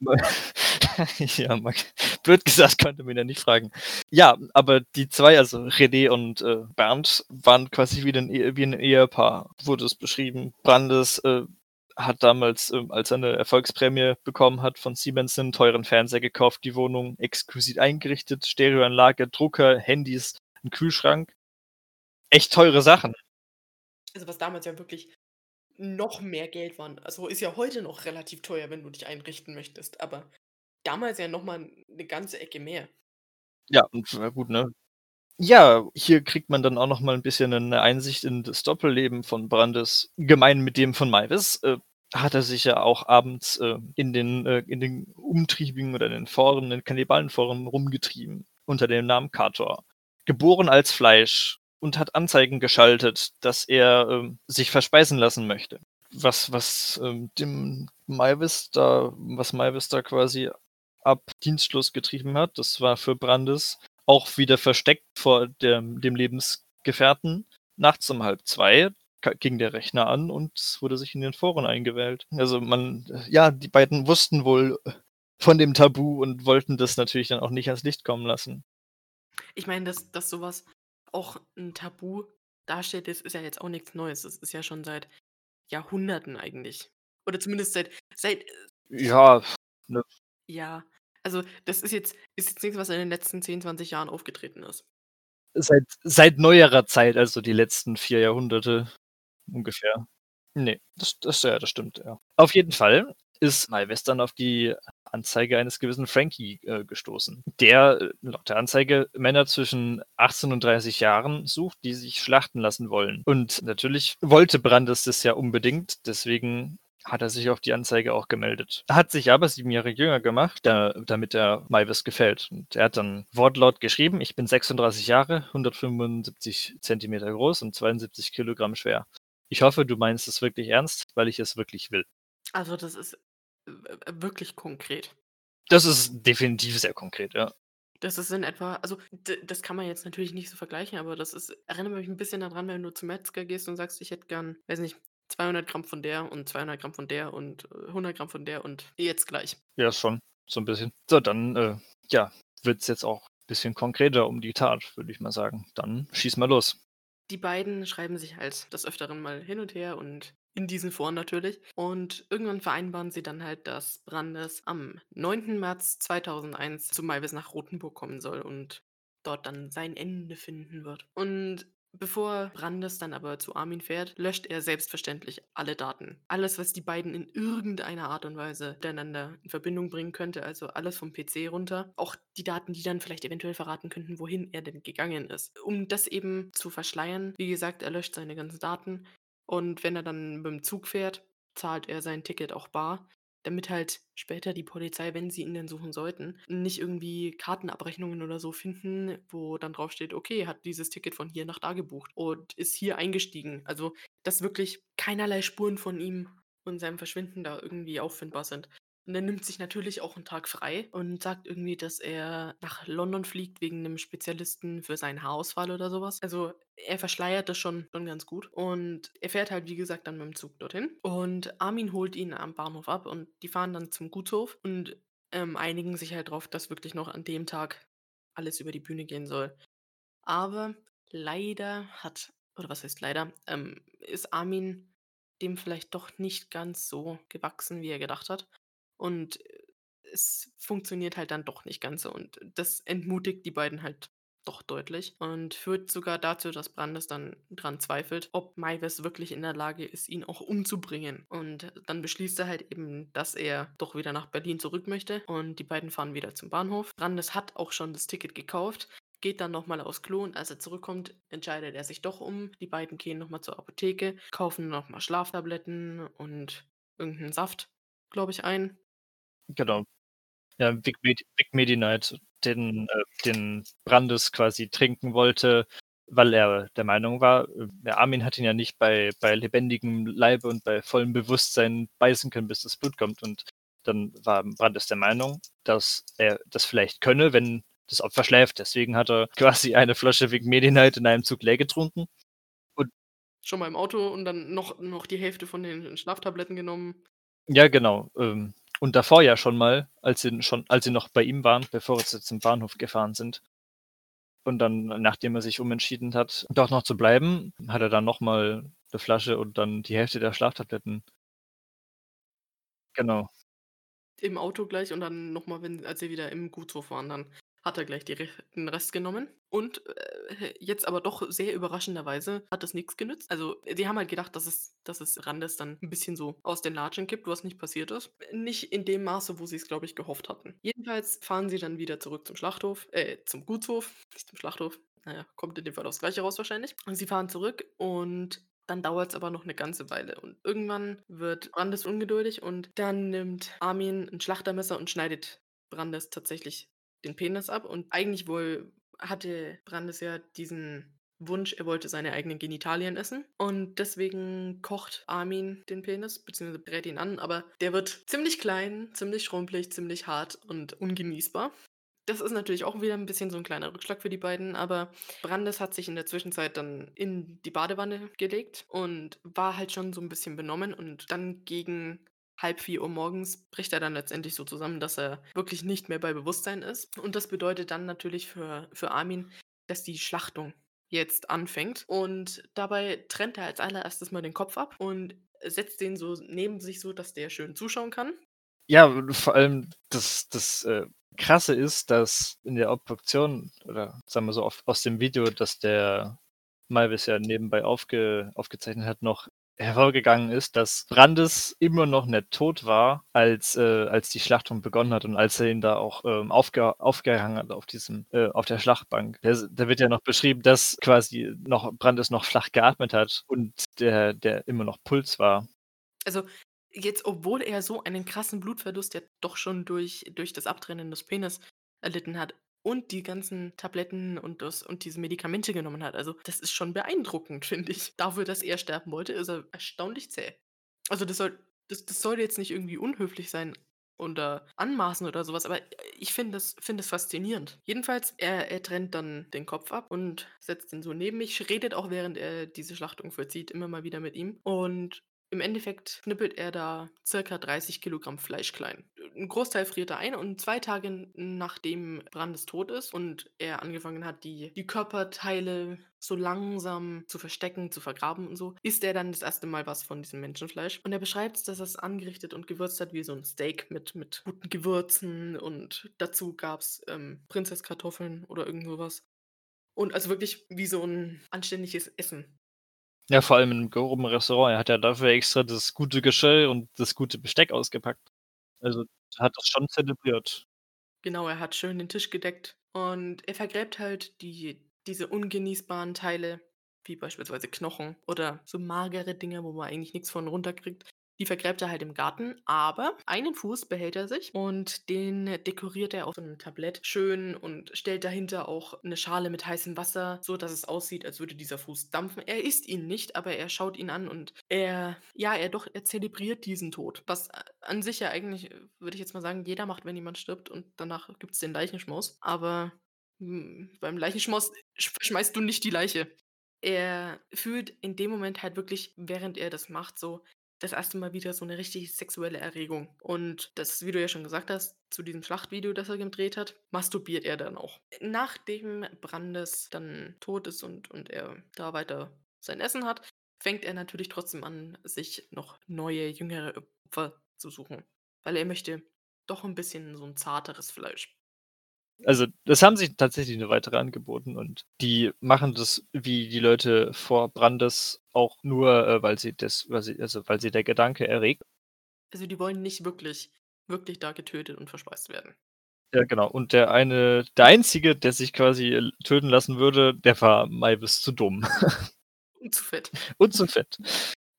Ja, man blöd gesagt, konnte man ihn ja nicht fragen. Ja, aber die 2, also René und, äh, Bernd, waren quasi wie 'nen Ehe wie 'n Ehepaar, wurde es beschrieben. Brandes, äh, hat damals, ähm, als er 'ne Erfolgsprämie bekommen hat von Siemens, 'nen teuren Fernseher gekauft, die Wohnung exquisit eingerichtet, Stereoanlage, Drucker, Handys, 'n Kühlschrank. Echt teure Sachen. Also, was damals ja wirklich noch mehr Geld waren. Also, ist ja heute noch relativ teuer, wenn du dich einrichten möchtest, aber damals ja noch mal 'ne ganze Ecke mehr. Ja, und na gut, ne? Ja, hier kriegt man dann auch noch mal 'n bisschen 'nen Einsicht in das Doppelleben von Brandes. Gemein mit dem von Meiwes, äh, hat er sich ja auch abends, äh, in den äh, in den Umtriebigen oder in den Foren, in den Kannibalenforen rumgetrieben unter dem Namen Kator. Geboren als Fleisch und hat Anzeigen geschaltet, dass er, ähm, sich verspeisen lassen möchte. Was was, ähm, dem Meiwes da was Meiwes da quasi ab Dienstschluss getrieben hat, das war für Brandes auch wieder versteckt vor dem dem Lebensgefährten. Nachts um 1:30 ka ging der Rechner an und wurde sich in den Foren eingewählt. Also, man ja, die beiden wussten wohl von dem Tabu und wollten das natürlich dann auch nicht ans Licht kommen lassen. Ich meine, dass dass so was auch 'n Tabu darstellt, das ist ja jetzt auch nix Neues. Das ist ja schon seit Jahrhunderten eigentlich. Oder zumindest seit seit, äh Ja, ne Ja, also, das ist jetzt ist jetzt nix, was in den letzten 10, 20 Jahren aufgetreten ist. Seit seit neuerer Zeit, also die letzten 4 Jahrhunderte ungefähr. Ne, das das ja, das stimmt, ja. Auf jeden Fall ist Meiwes dann auf die Anzeige eines gewissen Frankie, äh, gestoßen, der, äh, laut der Anzeige Männer zwischen 18 und 30 Jahren sucht, die sich schlachten lassen wollen. Und natürlich wollte Brandes das ja unbedingt, deswegen hat er sich auf die Anzeige auch gemeldet. Hat sich aber 7 Jahre jünger gemacht, da damit er Meiwes gefällt. Und er hat dann wortlaut geschrieben: „Ich bin 36 Jahre, 175 Zentimeter groß und 72 Kilogramm schwer. Ich hoffe, du meinst es wirklich ernst, weil ich es wirklich will.“ Also, das ist wirklich konkret. Das ist definitiv sehr konkret, ja. Das ist in etwa also, das kann man jetzt natürlich nicht so vergleichen, aber das ist erinnert mich 'n bisschen da dran, wenn du zum Metzger gehst und sagst: „Ich hätte gern, weiß nicht, 200 Gramm von der und 200 Gramm von der und, äh, 100 Gramm von der und jetzt gleich.“ Ja, schon, so 'n bisschen. So, dann, äh, ja, wird's jetzt auch bisschen konkreter um die Tat, würde ich mal sagen. Dann schieß mal los. Die beiden schreiben sich halt des Öfteren mal hin und her und in diesen Foren natürlich. Und irgendwann vereinbaren sie dann halt, dass Brandes am 9. März 2001 zu Meiwes nach Rothenburg kommen soll und dort dann sein Ende finden wird. Und Bevor Brandes dann aber zu Armin fährt, löscht er selbstverständlich alle Daten. Alles, was die beiden in irgendeiner Art und Weise miteinander in Verbindung bringen könnte, also alles vom PC runter. Auch die Daten, die dann vielleicht eventuell verraten könnten, wohin er denn gegangen ist. Um das eben zu verschleiern, wie gesagt, er löscht seine ganzen Daten und wenn er dann mit dem Zug fährt, zahlt er sein Ticket auch bar damit halt später die Polizei, wenn sie ihn denn suchen sollten, nicht irgendwie Kartenabrechnungen oder so finden, wo dann draufsteht: „Okay, hat dieses Ticket von hier nach da gebucht und ist hier eingestiegen.“ Also, dass wirklich keinerlei Spuren von ihm und seinem Verschwinden da irgendwie auffindbar sind. Und er nimmt sich natürlich auch einen Tag frei und sagt irgendwie, dass er nach London fliegt wegen einem Spezialisten für seinen Haarausfall oder sowas. Also, er verschleiert das schon schon ganz gut und er fährt halt, wie gesagt, dann mit dem Zug dorthin und Armin holt ihn am Bahnhof ab und die fahren dann zum Gutshof und, ähm, einigen sich halt drauf, dass wirklich noch an dem Tag alles über die Bühne gehen soll. Aber leider hat oder was heißt leider, ähm, ist Armin dem vielleicht doch nicht ganz so gewachsen, wie er gedacht hat. Und äh, es funktioniert halt dann doch nicht ganz so. Und das entmutigt die beiden halt doch deutlich und führt sogar dazu, dass Brandes dann dran zweifelt, ob Maives wirklich in der Lage ist, ihn auch umzubringen. Und dann beschließt er halt eben, dass er doch wieder nach Berlin zurück möchte und die beiden fahren wieder zum Bahnhof. Brandes hat auch schon das Ticket gekauft, geht dann nochmal aufs Klo und als er zurückkommt, entscheidet er sich doch um. Die beiden gehen nochmal zur Apotheke, kaufen nochmal Schlaftabletten und irgendeinen Saft, glaube ich, ein. Genau. Ja, Vic, Med Vic Medi-Night, den, äh, den Brandes quasi trinken wollte, weil er der Meinung war, äh, der Armin hat ihn ja nicht bei, bei lebendigem Leibe und bei vollem Bewusstsein beißen können, bis das Blut kommt. Und dann war Brandes der Meinung, dass er das vielleicht könne, wenn das Opfer schläft. Deswegen hat er quasi eine Flasche Vic Medi-Night in einem Zug leer getrunken. Und Schon mal im Auto und dann noch, noch die Hälfte von den Schlaftabletten genommen. Ja, genau. Ähm, und davor ja schon mal, als sie, schon, als sie noch bei ihm waren, bevor sie zum Bahnhof gefahren sind. Und dann, nachdem er sich umentschieden hat, doch noch zu bleiben, hat er dann nochmal eine Flasche und dann die Hälfte der Schlaftabletten. Genau. Im Auto gleich und dann nochmal, als sie wieder im Gutshof waren, dann hat er gleich die, den Rest genommen. Und äh, jetzt aber doch sehr überraschenderweise hat das nichts genützt. Also, die haben halt gedacht, dass es, dass es Randes dann ein bisschen so aus den Latschen kippt, was nicht passiert ist. Nicht in dem Maße, wo sie es, glaube ich, gehofft hatten. Jedenfalls fahren sie dann wieder zurück zum Schlachthof, äh, zum Gutshof, nicht zum Schlachthof. Naja, kommt in dem Fall aufs Gleiche raus wahrscheinlich. Und sie fahren zurück und dann dauert es aber noch eine ganze Weile. Und irgendwann wird Brandes ungeduldig und dann nimmt Armin ein Schlachtermesser und schneidet Brandes tatsächlich den Penis ab. Und eigentlich wohl hatte Brandes ja diesen Wunsch, er wollte seine eigenen Genitalien essen. Und deswegen kocht Armin den Penis, beziehungsweise brät ihn an. Aber der wird ziemlich klein, ziemlich schrumpelig, ziemlich hart und ungenießbar. Das ist natürlich auch wieder ein bisschen so ein kleiner Rückschlag für die beiden, aber Brandes hat sich in der Zwischenzeit dann in die Badewanne gelegt und war halt schon so ein bisschen benommen und dann gegen halb vier Uhr morgens bricht er dann letztendlich so zusammen, dass er wirklich nicht mehr bei Bewusstsein ist. Und das bedeutet dann natürlich für, für Armin, dass die Schlachtung jetzt anfängt. Und dabei trennt er als allererstes mal den Kopf ab und setzt den so neben sich so, dass der schön zuschauen kann. Ja, vor allem das, das äh, Krasse ist, dass in der Obduktion, oder sagen wir so aus dem Video, dass der Malvis ja nebenbei aufge, aufgezeichnet hat, noch hervorgegangen ist, dass Brandes immer noch nicht tot war, als, äh, als die Schlachtung begonnen hat und als er ihn da auch ähm, aufge aufgehangen hat auf diesem, äh, auf der Schlachtbank. Da wird ja noch beschrieben, dass quasi noch Brandes noch flach geatmet hat und der, der immer noch Puls war. Also jetzt, obwohl er so einen krassen Blutverlust ja doch schon durch, durch das Abtrennen des Penis erlitten hat, und die ganzen Tabletten und das und diese Medikamente genommen hat. Also, das ist schon beeindruckend, finde ich. Dafür, dass er sterben wollte, ist er erstaunlich zäh. Also, das soll das das soll jetzt nicht irgendwie unhöflich sein oder anmaßen oder sowas, aber ich finde das finde das faszinierend. Jedenfalls, er er trennt dann den Kopf ab und setzt ihn so neben mich, redet auch, während er diese Schlachtung vollzieht, immer mal wieder mit ihm und im Endeffekt knippelt er da circa 30 Kilogramm Fleisch klein. Ein Großteil friert er ein und zwei Tage nachdem Brandes tot ist und er angefangen hat, die, die Körperteile so langsam zu verstecken, zu vergraben und so, isst er dann das erste Mal was von diesem Menschenfleisch. Und er beschreibt es, dass er es angerichtet und gewürzt hat wie so ein Steak mit, mit guten Gewürzen und dazu gab es ähm, Prinzesskartoffeln oder irgend sowas. Und also wirklich wie so 'n anständiges Essen. Ja, vor allem 'nem groben Restaurant. Er hat ja dafür extra das gute Geschirr und das gute Besteck ausgepackt. Also, hat das schon zelebriert. Genau, er hat schön den Tisch gedeckt und er vergräbt halt die diese ungenießbaren Teile, wie beispielsweise Knochen oder so magere Dinge, wo man eigentlich nix von runterkriegt. Die vergräbt er halt im Garten, aber einen Fuß behält er sich und den dekoriert er auf so 'nem Tablett schön und stellt dahinter auch 'ne Schale mit heißem Wasser, so dass es aussieht, als würde dieser Fuß dampfen. Er isst ihn nicht, aber er schaut ihn an und er ja, er doch er zelebriert diesen Tod, was a an sich ja eigentlich, würde ich jetzt mal sagen, jeder macht, wenn jemand stirbt und danach gibt's den Leichenschmaus. Aber, hm, beim Leichenschmaus sch verschmeißt du nicht die Leiche. Er fühlt in dem Moment halt wirklich, während er das macht, so das 1. Mal wieder so 'ne richtig sexuelle Erregung. Und das, wie du ja schon gesagt hast, zu diesem Schlachtvideo, das er gedreht hat, masturbiert er dann auch. Nachdem Brandes dann tot ist und und er da weiter sein Essen hat, fängt er natürlich trotzdem an, sich noch neue, jüngere Opfer zu suchen, weil er möchte doch 'n bisschen so 'n zarteres Fleisch. Also, es haben sich tatsächlich noch weitere angeboten und die machen das wie die Leute vor Brandes auch nur, äh, weil sie das weil sie also, weil sie der Gedanke erregt. Also, die wollen nicht wirklich wirklich da getötet und verspeist werden. Ja, genau. Und der eine der Einzige, der sich quasi l töten lassen würde, der war Meiwes zu dumm. Und zu fett. Und zu fett.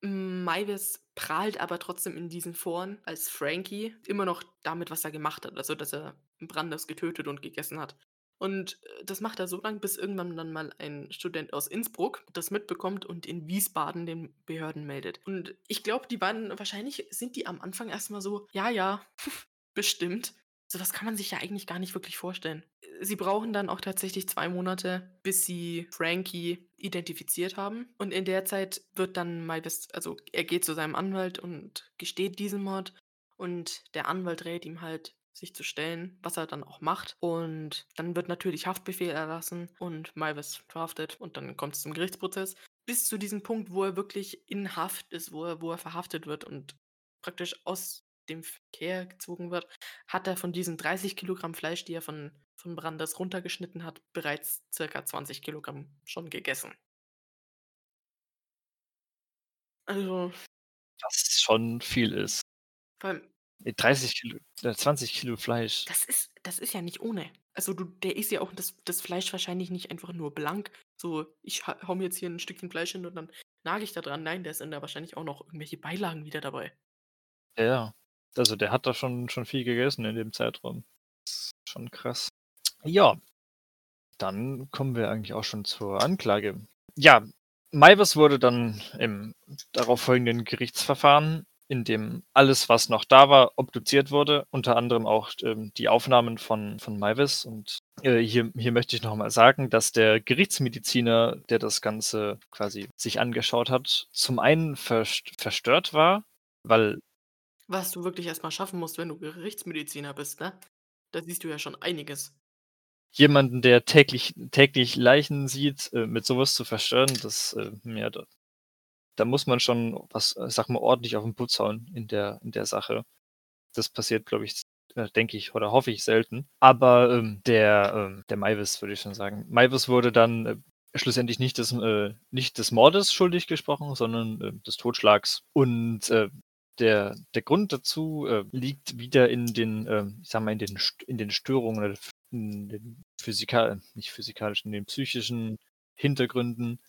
Meiwes prahlt aber trotzdem in diesen Foren als Frankie immer noch damit, was er gemacht hat, also, dass er Brandes getötet und gegessen hat. Und, äh, das macht er so lang, bis irgendwann dann mal ein Student aus Innsbruck das mitbekommt und in Wiesbaden den Behörden meldet. Und ich glaube, die waren wahrscheinlich sind die am Anfang erst mal so: „Ja, ja, bestimmt.“ So was kann man sich ja eigentlich gar nicht wirklich vorstellen. Sie brauchen dann auch tatsächlich 2 Monate, bis sie Frankie identifiziert haben. Und in der Zeit wird dann Meiwes also, er geht zu seinem Anwalt und gesteht diesen Mord. Und der Anwalt rät ihm halt, sich zu stellen, was er dann auch macht. Und dann wird natürlich Haftbefehl erlassen und Meiwes verhaftet und dann kommt's zum Gerichtsprozess. Bis zu diesem Punkt, wo er wirklich in Haft ist, wo er wo er verhaftet wird und praktisch aus dem Verkehr gezogen wird, hat er von diesen 30 Kilogramm Fleisch, die er von von Brandes runtergeschnitten hat, bereits circa 20 Kilogramm schon gegessen. Also Was schon viel ist. Vor allem Ne, 30 Kilo äh, 20 Kilo Fleisch. Das ist das ist ja nicht ohne. Also, du der isst ja auch das das Fleisch wahrscheinlich nicht einfach nur blank. So: „Ich ha haue mir jetzt hier 'n Stückchen Fleisch hin und dann nage ich da dran.“ Nein, da sind da wahrscheinlich auch noch irgendwelche Beilagen wieder dabei. Ja, ja. Also, der hat da schon schon viel gegessen in dem Zeitraum. Ist schon krass. Ja. Dann kommen wir eigentlich auch schon zur Anklage. Ja, Meiwes wurde dann im darauf folgenden Gerichtsverfahren, in dem alles, was noch da war, obduziert wurde, unter anderem auch, ähm, die Aufnahmen von von Meiwes. Und, äh, hier hier möchte ich noch mal sagen, dass der Gerichtsmediziner, der das Ganze quasi sich angeschaut hat, zum einen verst verstört war, weil Was du wirklich erst mal schaffen musst, wenn du Gerichtsmediziner bist, ne? Da siehst du ja schon einiges. Jemanden, der täglich täglich Leichen sieht, äh, mit so was zu verstören, das, äh, ja, da muss man schon was, äh, sage mal, ordentlich auf 'n Putz hauen in der in der Sache. Das passiert, glaube ich, äh, denke ich oder hoffe ich, selten. Aber, ähm, der, ähm der Meiwes, würde ich schon sagen Meiwes wurde dann, äh, schlussendlich nicht des äh, nicht des Mordes schuldig gesprochen, sondern, äh, des Totschlags. Und, äh, der der Grund dazu, liegt wieder in den, ähm, ich sage mal, in den in den Störungen in den physikal nicht physikalischen, in den psychischen Hintergründen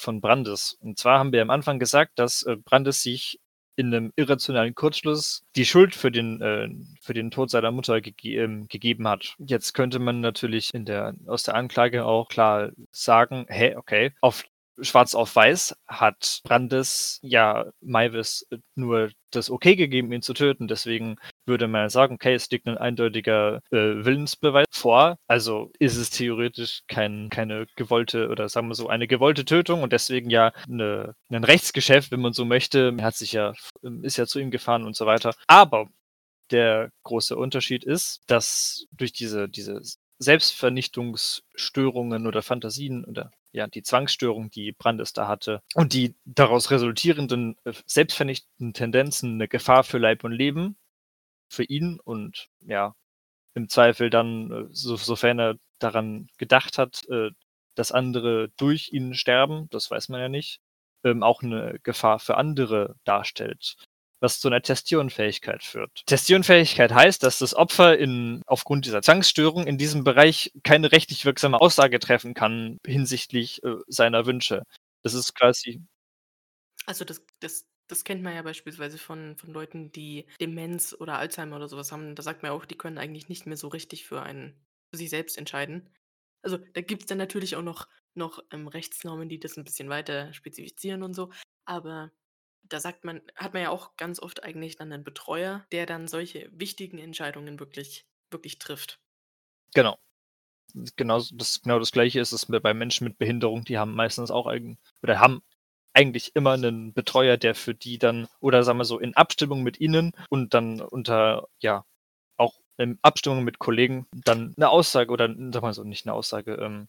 von Brandes. Und zwar haben wir am Anfang gesagt, dass, äh, Brandes sich in 'nem irrationalen Kurzschluss die Schuld für den, äh für den Tod seiner Mutter gege ähm, gegeben hat. Jetzt könnte man natürlich in der aus der Anklage auch klar sagen: „Hä, okay, auf schwarz auf weiß hat Brandes ja Meiwes, äh, nur das Okay gegeben, ihn zu töten.“ Deswegen würde man sagen: „Okay, es liegt 'nen eindeutiger, äh, Willensbeweis vor.“ Also, ist es theoretisch kein keine gewollte oder sagen wir so, eine gewollte Tötung und deswegen ja 'ne 'nen Rechtsgeschäft, wenn man so möchte. Er hat sich ja f ist ja zu ihm gefahren und so weiter. Aber der große Unterschied ist, dass durch diese diese Selbstvernichtungsstörungen oder Phantasien oder, ja, die Zwangsstörung, die Brandes da hatte und die daraus resultierenden, äh, selbstvernichtenden Tendenzen 'ne Gefahr für Leib und Leben für ihn und, ja, im Zweifel dann, äh, so sofern er daran gedacht hat, äh, dass andere durch ihn sterben, das weiß man ja nicht, ähm, auch eine Gefahr für andere darstellt was zu einer Testionfähigkeit führt. Testionfähigkeit heißt, dass das Opfer in, aufgrund dieser Zwangsstörung in diesem Bereich keine rechtlich wirksame Aussage treffen kann hinsichtlich äh, seiner Wünsche. Das ist quasi. Also das, das, das kennt man ja beispielsweise von, von Leuten, die Demenz oder Alzheimer oder sowas haben. Da sagt man auch, die können eigentlich nicht mehr so richtig für einen, für sich selbst entscheiden. Also da gibt es dann natürlich auch noch, noch ähm, Rechtsnormen, die das ein bisschen weiter spezifizieren und so. Aber da sagt man, hat man ja auch ganz oft eigentlich dann einen Betreuer, der dann solche wichtigen Entscheidungen wirklich, wirklich trifft. Genau. Genau das, genau das gleiche ist es bei Menschen mit Behinderung, die haben meistens auch eigen, oder haben eigentlich immer einen Betreuer, der für die dann, oder sagen wir so, in Abstimmung mit ihnen und dann unter, ja, auch in Abstimmung mit Kollegen dann eine Aussage oder, sag mal so, nicht eine Aussage, ähm,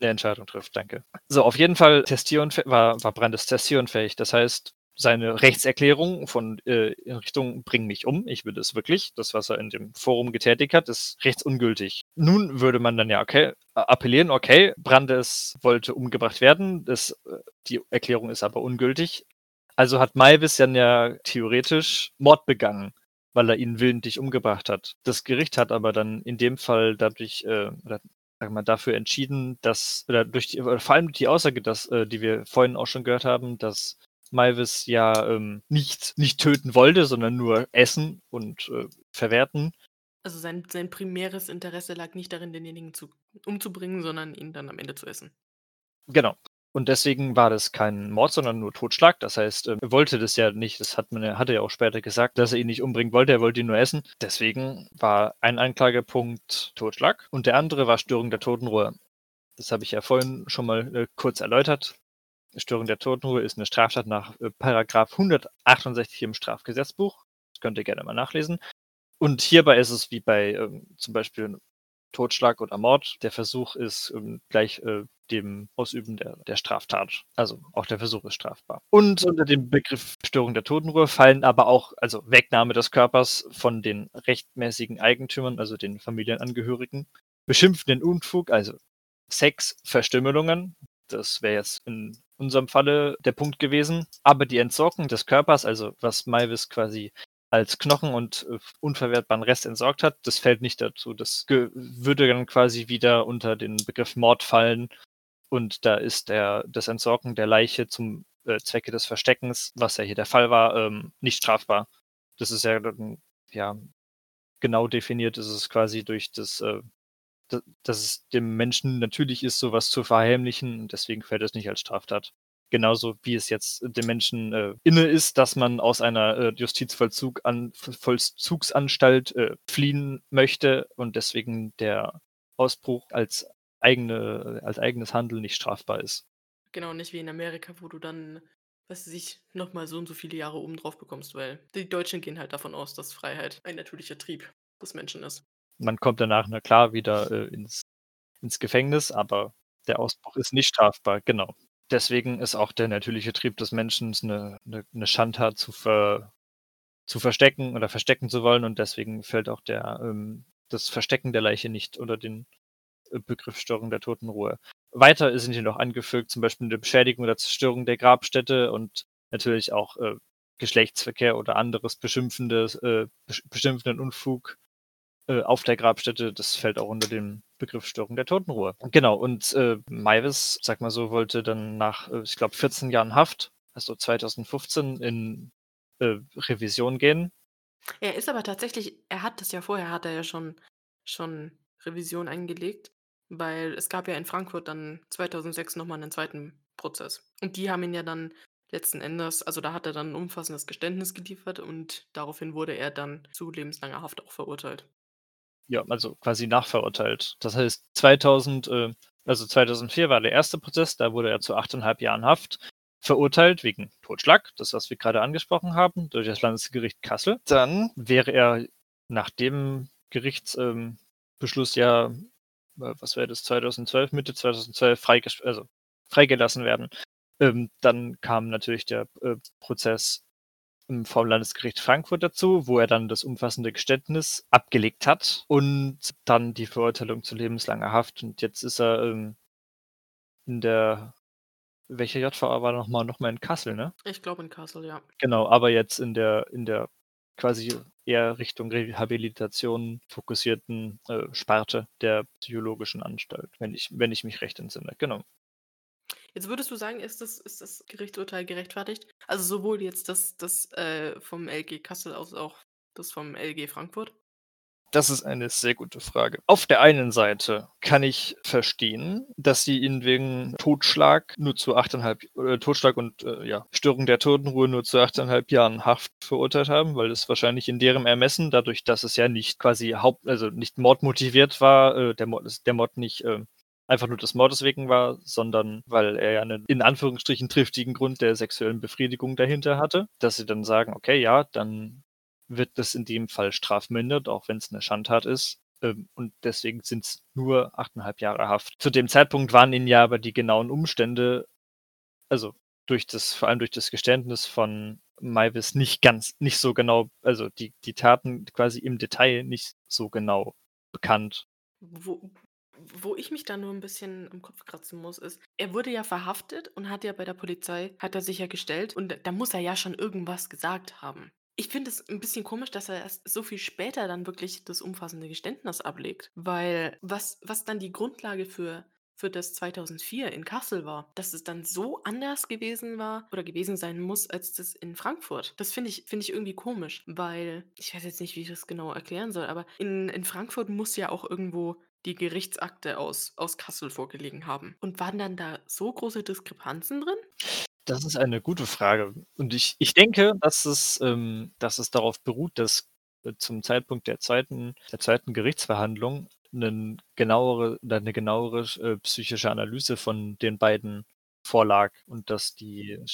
eine Entscheidung trifft, danke. So, auf jeden Fall war, war Brandes testierenfähig. Das heißt, seine Rechtserklärung von äh, in Richtung bring mich um, ich will es wirklich, das, was er in dem Forum getätigt hat, ist rechtsungültig. Nun würde man dann ja okay, appellieren, okay, Brandes wollte umgebracht werden, das, äh, die Erklärung ist aber ungültig. Also hat Maivis dann ja theoretisch Mord begangen, weil er ihn willentlich umgebracht hat. Das Gericht hat aber dann in dem Fall dadurch, äh, sagen wir, dafür entschieden, dass, oder durch die, vor allem die Aussage, dass, äh, die wir vorhin auch schon gehört haben, dass Malvis ja ähm, nicht, nicht töten wollte, sondern nur essen und äh, verwerten. Also sein, sein primäres Interesse lag nicht darin, denjenigen zu, umzubringen, sondern ihn dann am Ende zu essen. Genau. Und deswegen war das kein Mord, sondern nur Totschlag. Das heißt, ähm, er wollte das ja nicht. Das hat man, hat er ja auch später gesagt, dass er ihn nicht umbringen wollte. Er wollte ihn nur essen. Deswegen war ein Anklagepunkt Totschlag und der andere war Störung der Totenruhe. Das habe ich ja vorhin schon mal äh, kurz erläutert. Störung der Totenruhe ist eine Straftat nach äh, Paragraph 168 im Strafgesetzbuch. Das könnt ihr gerne mal nachlesen. Und hierbei ist es wie bei ähm, zum Beispiel Totschlag oder Mord. Der Versuch ist ähm, gleich äh, dem Ausüben der, der Straftat. Also auch der Versuch ist strafbar. Und unter dem Begriff Störung der Totenruhe fallen aber auch, also Wegnahme des Körpers von den rechtmäßigen Eigentümern, also den Familienangehörigen, beschimpfenden Unfug, also Sex, Verstümmelungen. Das wäre jetzt in unserem Falle der Punkt gewesen. Aber die Entsorgung des Körpers, also was Malvis quasi als Knochen und äh, unverwertbaren Rest entsorgt hat, das fällt nicht dazu. Das würde dann quasi wieder unter den Begriff Mord fallen. Und da ist der, das Entsorgen der Leiche zum äh, Zwecke des Versteckens, was ja hier der Fall war, ähm, nicht strafbar. Das ist ja, ja genau definiert, ist es quasi durch das äh, dass es dem Menschen natürlich ist, sowas zu verheimlichen und deswegen fällt es nicht als Straftat. Genauso wie es jetzt dem Menschen äh, inne ist, dass man aus einer äh, Justizvollzugsanstalt äh, fliehen möchte und deswegen der Ausbruch als eigene, als eigenes Handeln nicht strafbar ist. Genau, nicht wie in Amerika, wo du dann, was weiß ich, nochmal so und so viele Jahre oben drauf bekommst, weil die Deutschen gehen halt davon aus, dass Freiheit ein natürlicher Trieb des Menschen ist man kommt danach, na klar, wieder äh, ins, ins Gefängnis, aber der Ausbruch ist nicht strafbar, genau. Deswegen ist auch der natürliche Trieb des Menschen eine, eine, eine Schandtat zu, ver, zu verstecken oder verstecken zu wollen und deswegen fällt auch der, ähm, das Verstecken der Leiche nicht unter den äh, Begriff Störung der Totenruhe. Weiter sind hier noch angefügt, zum Beispiel eine Beschädigung oder Zerstörung der Grabstätte und natürlich auch äh, Geschlechtsverkehr oder anderes beschimpfendes, äh, beschimpfenden Unfug äh, auf der Grabstätte, das fällt auch unter den Begriff Störung der Totenruhe. Genau, und äh, Maivis, sag mal so, wollte dann nach, äh, ich glaube, 14 Jahren Haft, also 2015, in äh, Revision gehen. Er ist aber tatsächlich, er hat das ja vorher, hat er ja schon, schon Revision eingelegt, weil es gab ja in Frankfurt dann 2006 nochmal einen zweiten Prozess. Und die haben ihn ja dann letzten Endes, also da hat er dann ein umfassendes Geständnis geliefert und daraufhin wurde er dann zu lebenslanger Haft auch verurteilt ja, also quasi nachverurteilt. Das heißt, 2000, äh, also 2004 war der erste Prozess, da wurde er zu achteinhalb Jahren Haft verurteilt wegen Totschlag, das was wir gerade angesprochen haben, durch das Landesgericht Kassel. Dann wäre er nach dem Gerichtsbeschluss ähm, ja, äh, was wäre das, 2012, Mitte 2012 freiges also freigelassen werden. Ähm, dann kam natürlich der äh, Prozess vom Landesgericht Frankfurt dazu, wo er dann das umfassende Geständnis abgelegt hat und dann die Verurteilung zu lebenslanger Haft. Und jetzt ist er ähm, in der welche JVA war noch mal noch mal in Kassel, ne? Ich glaube in Kassel, ja. Genau, aber jetzt in der in der quasi eher Richtung Rehabilitation fokussierten, äh, Sparte der psychologischen Anstalt, wenn ich wenn ich mich recht entsinne, genau. Jetzt würdest du sagen, ist das ist das Gerichtsurteil gerechtfertigt? Also, sowohl jetzt das das, äh, vom LG Kassel als auch das vom LG Frankfurt? Das ist eine sehr gute Frage. Auf der einen Seite kann ich verstehen, dass sie ihn wegen Totschlag nur zu 8,5 äh, Totschlag und, äh, ja, Störung der Totenruhe nur zu 8,5 Jahren Haft verurteilt haben, weil es wahrscheinlich in deren Ermessen, dadurch, dass es ja nicht quasi Haupt also nicht mordmotiviert war, äh, der Mord der Mord nicht, äh, einfach nur des Mordes wegen war, sondern weil er ja einen in Anführungsstrichen triftigen Grund der sexuellen Befriedigung dahinter hatte, dass sie dann sagen: „Okay, ja, dann wird das in dem Fall strafmindert, auch wenn es eine Schandtat ist. Ähm, und deswegen sind es nur 8,5 Jahre Haft. Zu dem Zeitpunkt waren ihnen ja aber die genauen Umstände, also durch das, vor allem durch das Geständnis von Maivis nicht ganz, nicht so genau, also die, die Taten quasi im Detail nicht so genau bekannt. Wo, wo ich mich da nur ein bisschen am Kopf kratzen muss, ist, er wurde ja verhaftet und hat ja bei der Polizei, hat er sich ja gestellt und da muss er ja schon irgendwas gesagt haben. Ich finde es ein bisschen komisch, dass er erst so viel später dann wirklich das umfassende Geständnis ablegt, weil was was dann die Grundlage für für das 2004 in Kassel war, dass es dann so anders gewesen war oder gewesen sein muss als das in Frankfurt. Das finde ich finde ich irgendwie komisch, weil ich weiß jetzt nicht, wie ich das genau erklären soll, aber in in Frankfurt muss ja auch irgendwo die Gerichtsakte aus aus Kassel vorgelegen haben. Und waren dann da so große Diskrepanzen drin? Das ist eine gute Frage. Und ich ich denke, dass es ähm, dass es darauf beruht, dass, äh, zum Zeitpunkt der zweiten der zweiten Gerichtsverhandlung 'nen genauere oder 'ne genauere äh, psychische Analyse von den beiden vorlag und dass die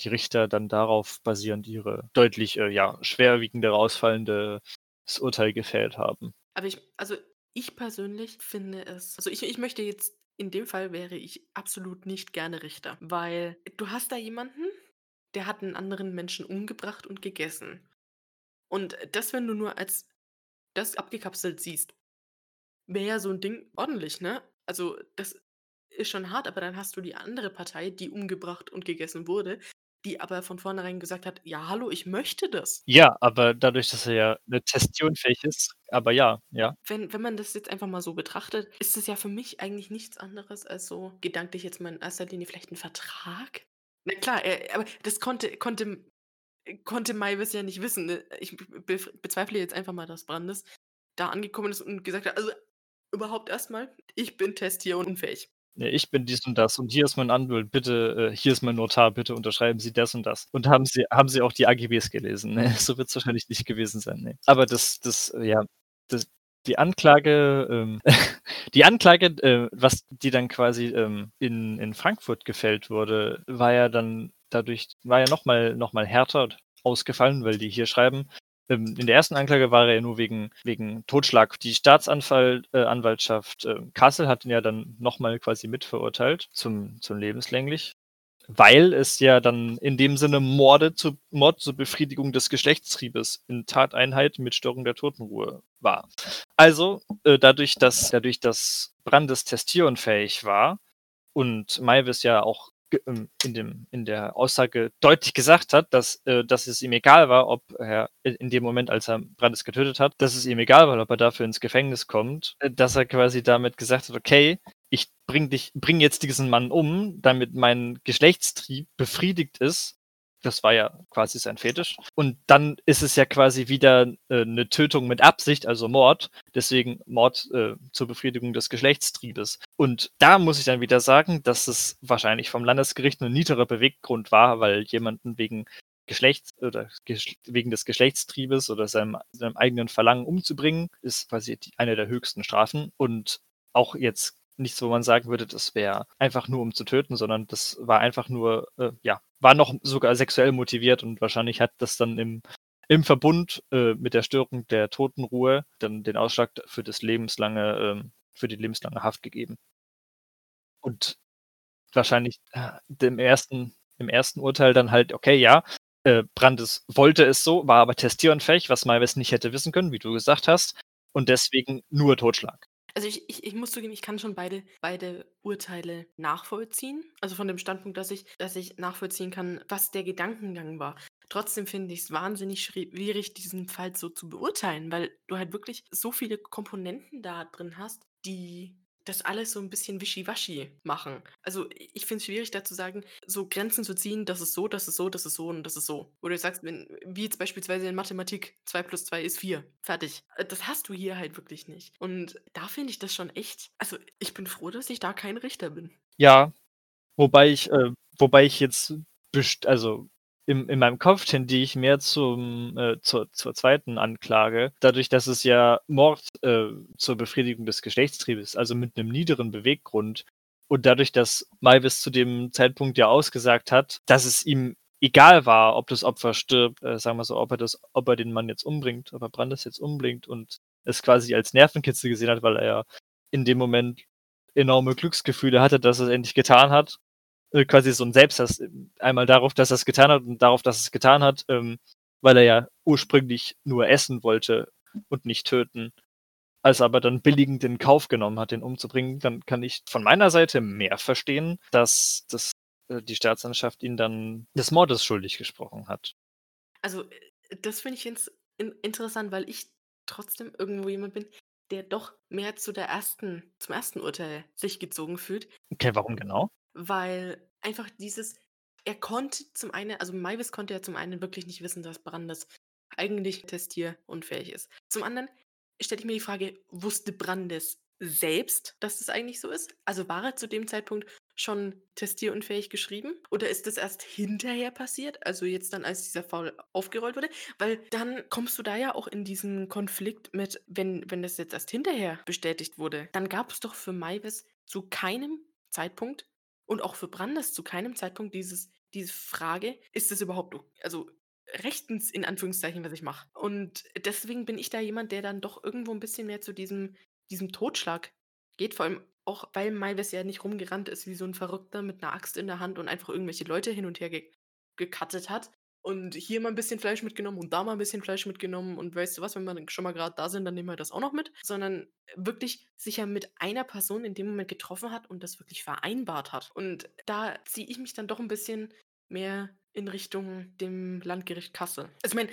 die Richter dann darauf basierend ihre deutlich, äh, ja, schwerwiegendere ausfallendes Urteil gefällt haben. Aber ich also, ich persönlich finde es also, ich ich möchte jetzt in dem Fall wäre ich absolut nicht gerne Richter, weil du hast da jemanden, der hat einen anderen Menschen umgebracht und gegessen. Und das, wenn du nur als das abgekapselt siehst, wäre ja so ein Ding ordentlich, ne? Also, das ist schon hart, aber dann hast du die andere Partei, die umgebracht und gegessen wurde, die aber von vornherein gesagt hat: „Ja, hallo, ich möchte das.“ Ja, aber dadurch, dass er ja, ne, testionfähig ist aber ja, ja. Wenn wenn man das jetzt einfach mal so betrachtet, ist es ja für mich eigentlich nichts anderes als so gedanklich jetzt mal in erster Linie vielleicht ein Vertrag? Na klar, äh, aber das konnte konnte konnte Maivis ja nicht wissen, ne? Ich be bezweifle jetzt einfach mal, dass Brandes da angekommen ist und gesagt hat: „Also, überhaupt erstmal, ich bin testierunfähig.“ „Ne, ich bin dies und das und hier ist mein Anwalt, bitte äh, hier ist mein Notar, bitte unterschreiben Sie das und das.“ Und haben Sie haben Sie auch die AGBs gelesen? Ne, so wird's wahrscheinlich nicht gewesen sein, ne. Aber das das, äh, ja das die Anklage, ähm die Anklage, äh, was die dann quasi, ähm, in in Frankfurt gefällt wurde, war ja dann dadurch war ja noch mal noch mal härter ausgefallen, weil die hier schreiben, in der ersten Anklage war er ja nur wegen wegen Totschlag. Die Staatsanwal äh, äh, Kassel hat ihn ja dann noch mal quasi mitverurteilt zum zum lebenslänglich weil es ja dann in dem Sinne Morde zu Mord zur Befriedigung des Geschlechtstriebes in Tateinheit mit Störung der Totenruhe war. Also, äh, dadurch, dass dadurch, dass Brandes testierunfähig war und Maivis ja auch ähm, in dem in der Aussage deutlich gesagt hat, dass äh, dass es ihm egal war, ob er in dem Moment, als er Brandes getötet hat, dass es ihm egal war, ob er dafür ins Gefängnis kommt, äh, dass er quasi damit gesagt hat: „Okay, ich bringe dich, bring jetzt diesen Mann um, damit mein Geschlechtstrieb befriedigt ist. Das war ja quasi sein Fetisch. Und dann ist es ja quasi wieder äh, eine Tötung mit Absicht, also Mord. Deswegen Mord äh, zur Befriedigung des Geschlechtstriebes. Und da muss ich dann wieder sagen, dass es wahrscheinlich vom Landesgericht ein niederer Beweggrund war, weil jemanden wegen Geschlechts oder wegen des Geschlechtstriebes oder seinem, seinem eigenen Verlangen umzubringen, ist quasi die, eine der höchsten Strafen. Und auch jetzt nichts, wo man sagen würde, das wäre einfach nur um zu töten, sondern das war einfach nur, äh, ja, war noch sogar sexuell motiviert und wahrscheinlich hat das dann im, im Verbund äh, mit der Störung der Totenruhe dann den Ausschlag für das lebenslange, äh, für die lebenslange Haft gegeben. Und wahrscheinlich äh, im ersten, im ersten Urteil dann halt, okay, ja, äh, Brandes wollte es so, war aber testierunfähig, was Malves nicht hätte wissen können, wie du gesagt hast, und deswegen nur Totschlag. Also ich ich ich muss zugeben, ich kann schon beide beide Urteile nachvollziehen. Also von dem Standpunkt, dass ich dass ich nachvollziehen kann, was der Gedankengang war. Trotzdem finde ich's wahnsinnig schwierig, diesen Fall so zu beurteilen, weil du halt wirklich so viele Komponenten da drin hast, die das alles so 'n bisschen wischiwaschi machen. Also, ich finde es schwierig, da zu sagen, so Grenzen zu ziehen, das ist so, das ist so, das ist so und das ist so. Wo du sagst, wenn wie jetzt beispielsweise in Mathematik 2 + 2 ist 4, fertig. Äh, das hast du hier halt wirklich nicht. Und da finde ich das schon echt also, ich bin froh, dass ich da kein Richter bin. Ja, wobei ich äh, wobei ich jetzt also in in meinem Kopf tendiere ich mehr zum äh, zur zur 2. Anklage, dadurch, dass es ja Mord, äh, zur Befriedigung des Geschlechtstriebes, also mit 'nem niederen Beweggrund und dadurch, dass Meiwes zu dem Zeitpunkt ja ausgesagt hat, dass es ihm egal war, ob das Opfer stirbt, äh, sagen wir so, ob er das ob er den Mann jetzt umbringt, ob er Brandes jetzt umbringt und es quasi als Nervenkitzel gesehen hat, weil er ja in dem Moment enorme Glücksgefühle hatte, dass er's endlich getan hat. Äh, quasi so 'n Selbsthass einmal darauf, dass er's getan hat und darauf, dass er's getan hat, ähm, weil er ja ursprünglich nur essen wollte und nicht töten. Als er aber dann billigend in Kauf genommen hat, den umzubringen, dann kann ich von meiner Seite mehr verstehen, dass dass, äh, die Staatsanwaltschaft ihn dann des Mordes schuldig gesprochen hat. Also, äh, das finde ich jetzt in interessant, weil ich trotzdem irgendwo jemand bin, der doch mehr zu der 1. zum 1. Urteil sich gezogen fühlt. Okay, warum genau? Weil einfach dieses er konnte zum einen also Meiwes konnte ja zum einen wirklich nicht wissen, dass Brandes eigentlich testierunfähig ist. Zum anderen stelle ich mir die Frage, wusste Brandes selbst, dass das eigentlich so ist? Also, war er zu dem Zeitpunkt schon testierunfähig geschrieben oder ist das erst hinterher passiert, also jetzt dann, als dieser Fall aufgerollt wurde? Weil dann kommst du da ja auch in diesen Konflikt mit, wenn wenn das jetzt erst hinterher bestätigt wurde, dann gab's doch für Meiwes zu keinem Zeitpunkt und auch für Brandes zu keinem Zeitpunkt dieses diese Frage: „Ist das überhaupt also rechtens in Anführungszeichen, was ich mache?“ Und deswegen bin ich da jemand, der dann doch irgendwo 'n bisschen mehr zu diesem diesem Totschlag geht, vor allem auch, weil Meiwes ja nicht rumgerannt ist wie so 'n Verrückter mit 'ner Axt in der Hand und einfach irgendwelche Leute hin und her ge gecuttet hat und hier mal 'n bisschen Fleisch mitgenommen und da mal 'n bisschen Fleisch mitgenommen und weißt du was, wenn wir schon mal grad da sind, dann nehmen wir das auch noch mit, sondern wirklich sich ja mit einer Person in dem Moment getroffen hat und das wirklich vereinbart hat. Und da ziehe ich mich dann doch 'n bisschen mehr in Richtung dem Landgericht Kassel. Also, ich meine,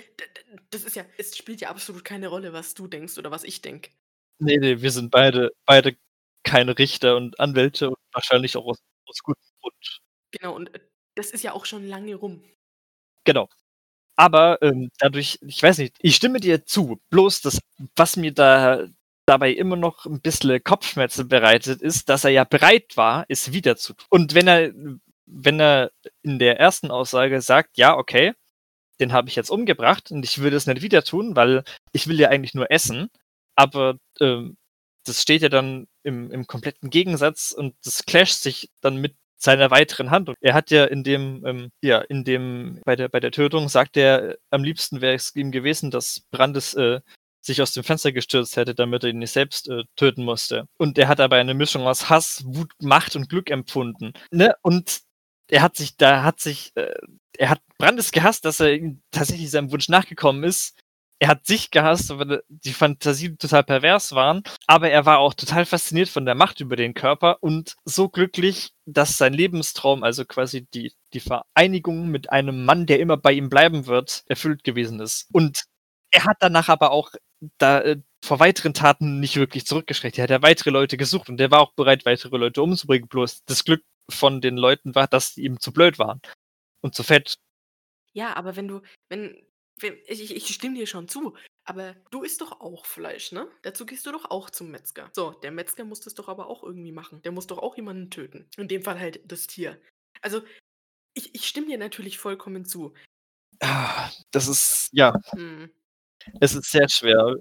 das ist ja es spielt ja absolut keine Rolle, was du denkst oder was ich denke. Ne, ne, wir sind beide beide keine Richter und Anwälte und wahrscheinlich auch aus aus gutem Grund. Genau und, äh, das ist ja auch schon lange rum. Genau. Aber, ähm, dadurch ich weiß nicht, ich stimme dir zu, bloß das, was mir da dabei immer noch 'n bissle Kopfschmerzen bereitet, ist, dass er ja bereit war, es wieder zu tun. Und wenn er wenn er in der 1. Aussage sagt: „Ja, okay, den habe ich jetzt umgebracht und ich würde es nicht wieder tun, weil ich will ja eigentlich nur essen.“ Aber, ähm, das steht ja dann im im kompletten Gegensatz und das clasht sich dann mit seiner weiteren Handlung. Er hat ja in dem, ähm ja, in dem bei der bei der Tötung sagt er, am liebsten wäre es ihm gewesen, dass Brandes, äh, sich aus dem Fenster gestürzt hätte, damit er ihn nicht selbst, äh, töten musste. Und er hat dabei eine Mischung aus Hass, Wut, Macht und Glück empfunden, ne? Und er hat sich da hat sich, äh er hat Brandes gehasst, dass er tatsächlich seinem Wunsch nachgekommen ist. Er hat sich gehasst, weil die Fantasien total pervers waren, aber er war auch total fasziniert von der Macht über den Körper und so glücklich, dass sein Lebenstraum, also quasi die die Vereinigung mit einem Mann, der immer bei ihm bleiben wird, erfüllt gewesen ist. Und er hat danach aber auch da, äh, vor weiteren Taten nicht wirklich zurückgeschreckt. Er hat ja weitere Leute gesucht und er war auch bereit, weitere Leute umzubringen, bloß das Glück von den Leuten war, dass die ihm zu blöd waren und zu fett. Ja, aber wenn du wenn ich ich stimme dir schon zu, aber du isst doch auch Fleisch, ne? Dazu gehst du doch auch zum Metzger. So, der Metzger muss das doch aber auch irgendwie machen. Der muss doch auch jemanden töten. In dem Fall halt das Tier. Also, ich ich stimme dir natürlich vollkommen zu. Ah, das ist ja. Mhm. Es ist sehr schwer.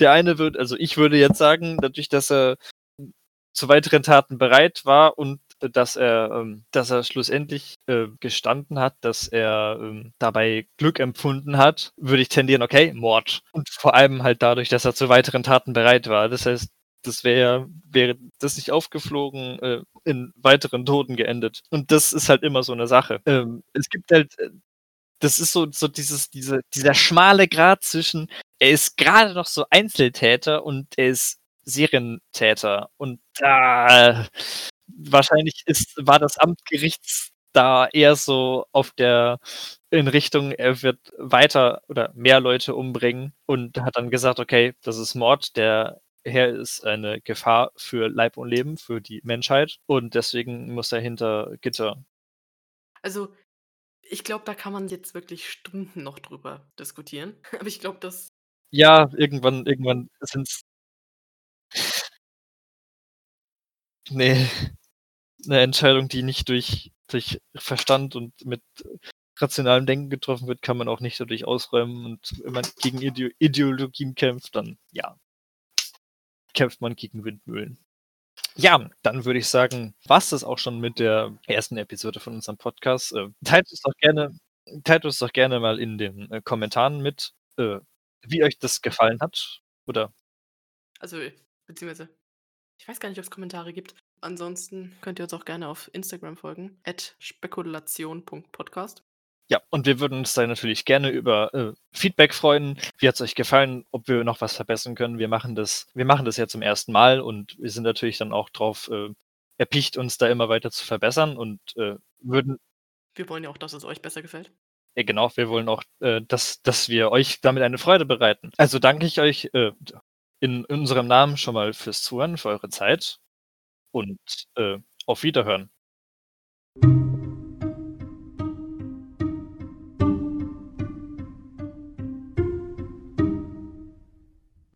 Der eine wird also, ich würde jetzt sagen, dadurch, dass er zu weiteren Taten bereit war und dass er ähm, dass er schlussendlich, äh, gestanden hat, dass er, ähm, dabei Glück empfunden hat, würde ich tendieren, okay, Mord. Und vor allem halt dadurch, dass er zu weiteren Taten bereit war. Das heißt, das wäre wäre das nicht aufgeflogen, äh, in weiteren Toten geendet. Und das ist halt immer so 'ne Sache. Ähm, es gibt halt äh, das ist so so dieses diese dieser schmale Grat zwischen er ist grade noch so Einzeltäter und er ist Serientäter und da wahrscheinlich ist war das Amtsgerichts da eher so auf der in Richtung, er wird weiter oder mehr Leute umbringen und hat dann gesagt: „Okay, das ist Mord. Der Herr ist eine Gefahr für Leib und Leben, für die Menschheit und deswegen muss er hinter Gitter.“ Also, ich glaube, da kann man jetzt wirklich Stunden noch drüber diskutieren. Aber ich glaube, das Ja, irgendwann irgendwann sind's Ne, 'ne Entscheidung, die nicht durch durch Verstand und mit rationalem Denken getroffen wird, kann man auch nicht dadurch ausräumen und wenn man gegen Ideo Ideologien kämpft, dann, ja kämpft man gegen Windmühlen. Ja, dann würde ich sagen, war's das auch schon mit der ersten Episode von unserem Podcast. Äh, teilt uns doch gerne teilt uns doch gerne mal in den, äh, Kommentaren mit, äh, wie euch das gefallen hat, oder Also, beziehungsweise ich weiß gar nicht, ob's Kommentare gibt. Ansonsten könnt ihr uns auch gerne auf Instagram folgen, @spekulation.podcast. Ja, und wir würden uns da natürlich gerne über, äh, Feedback freuen. Wie hat's euch gefallen? Ob wir noch was verbessern können? Wir machen das wir machen das ja zum 1. Mal und wir sind natürlich dann auch drauf, äh, erpicht, uns da immer weiter zu verbessern und, äh, würden Wir wollen ja auch, dass es euch besser gefällt. Ja, genau. Wir wollen auch, äh, dass dass wir euch damit eine Freude bereiten. Also, danke ich euch, äh, in unserem Namen schon mal fürs Zuhören, für eure Zeit und, äh, auf Wiederhören.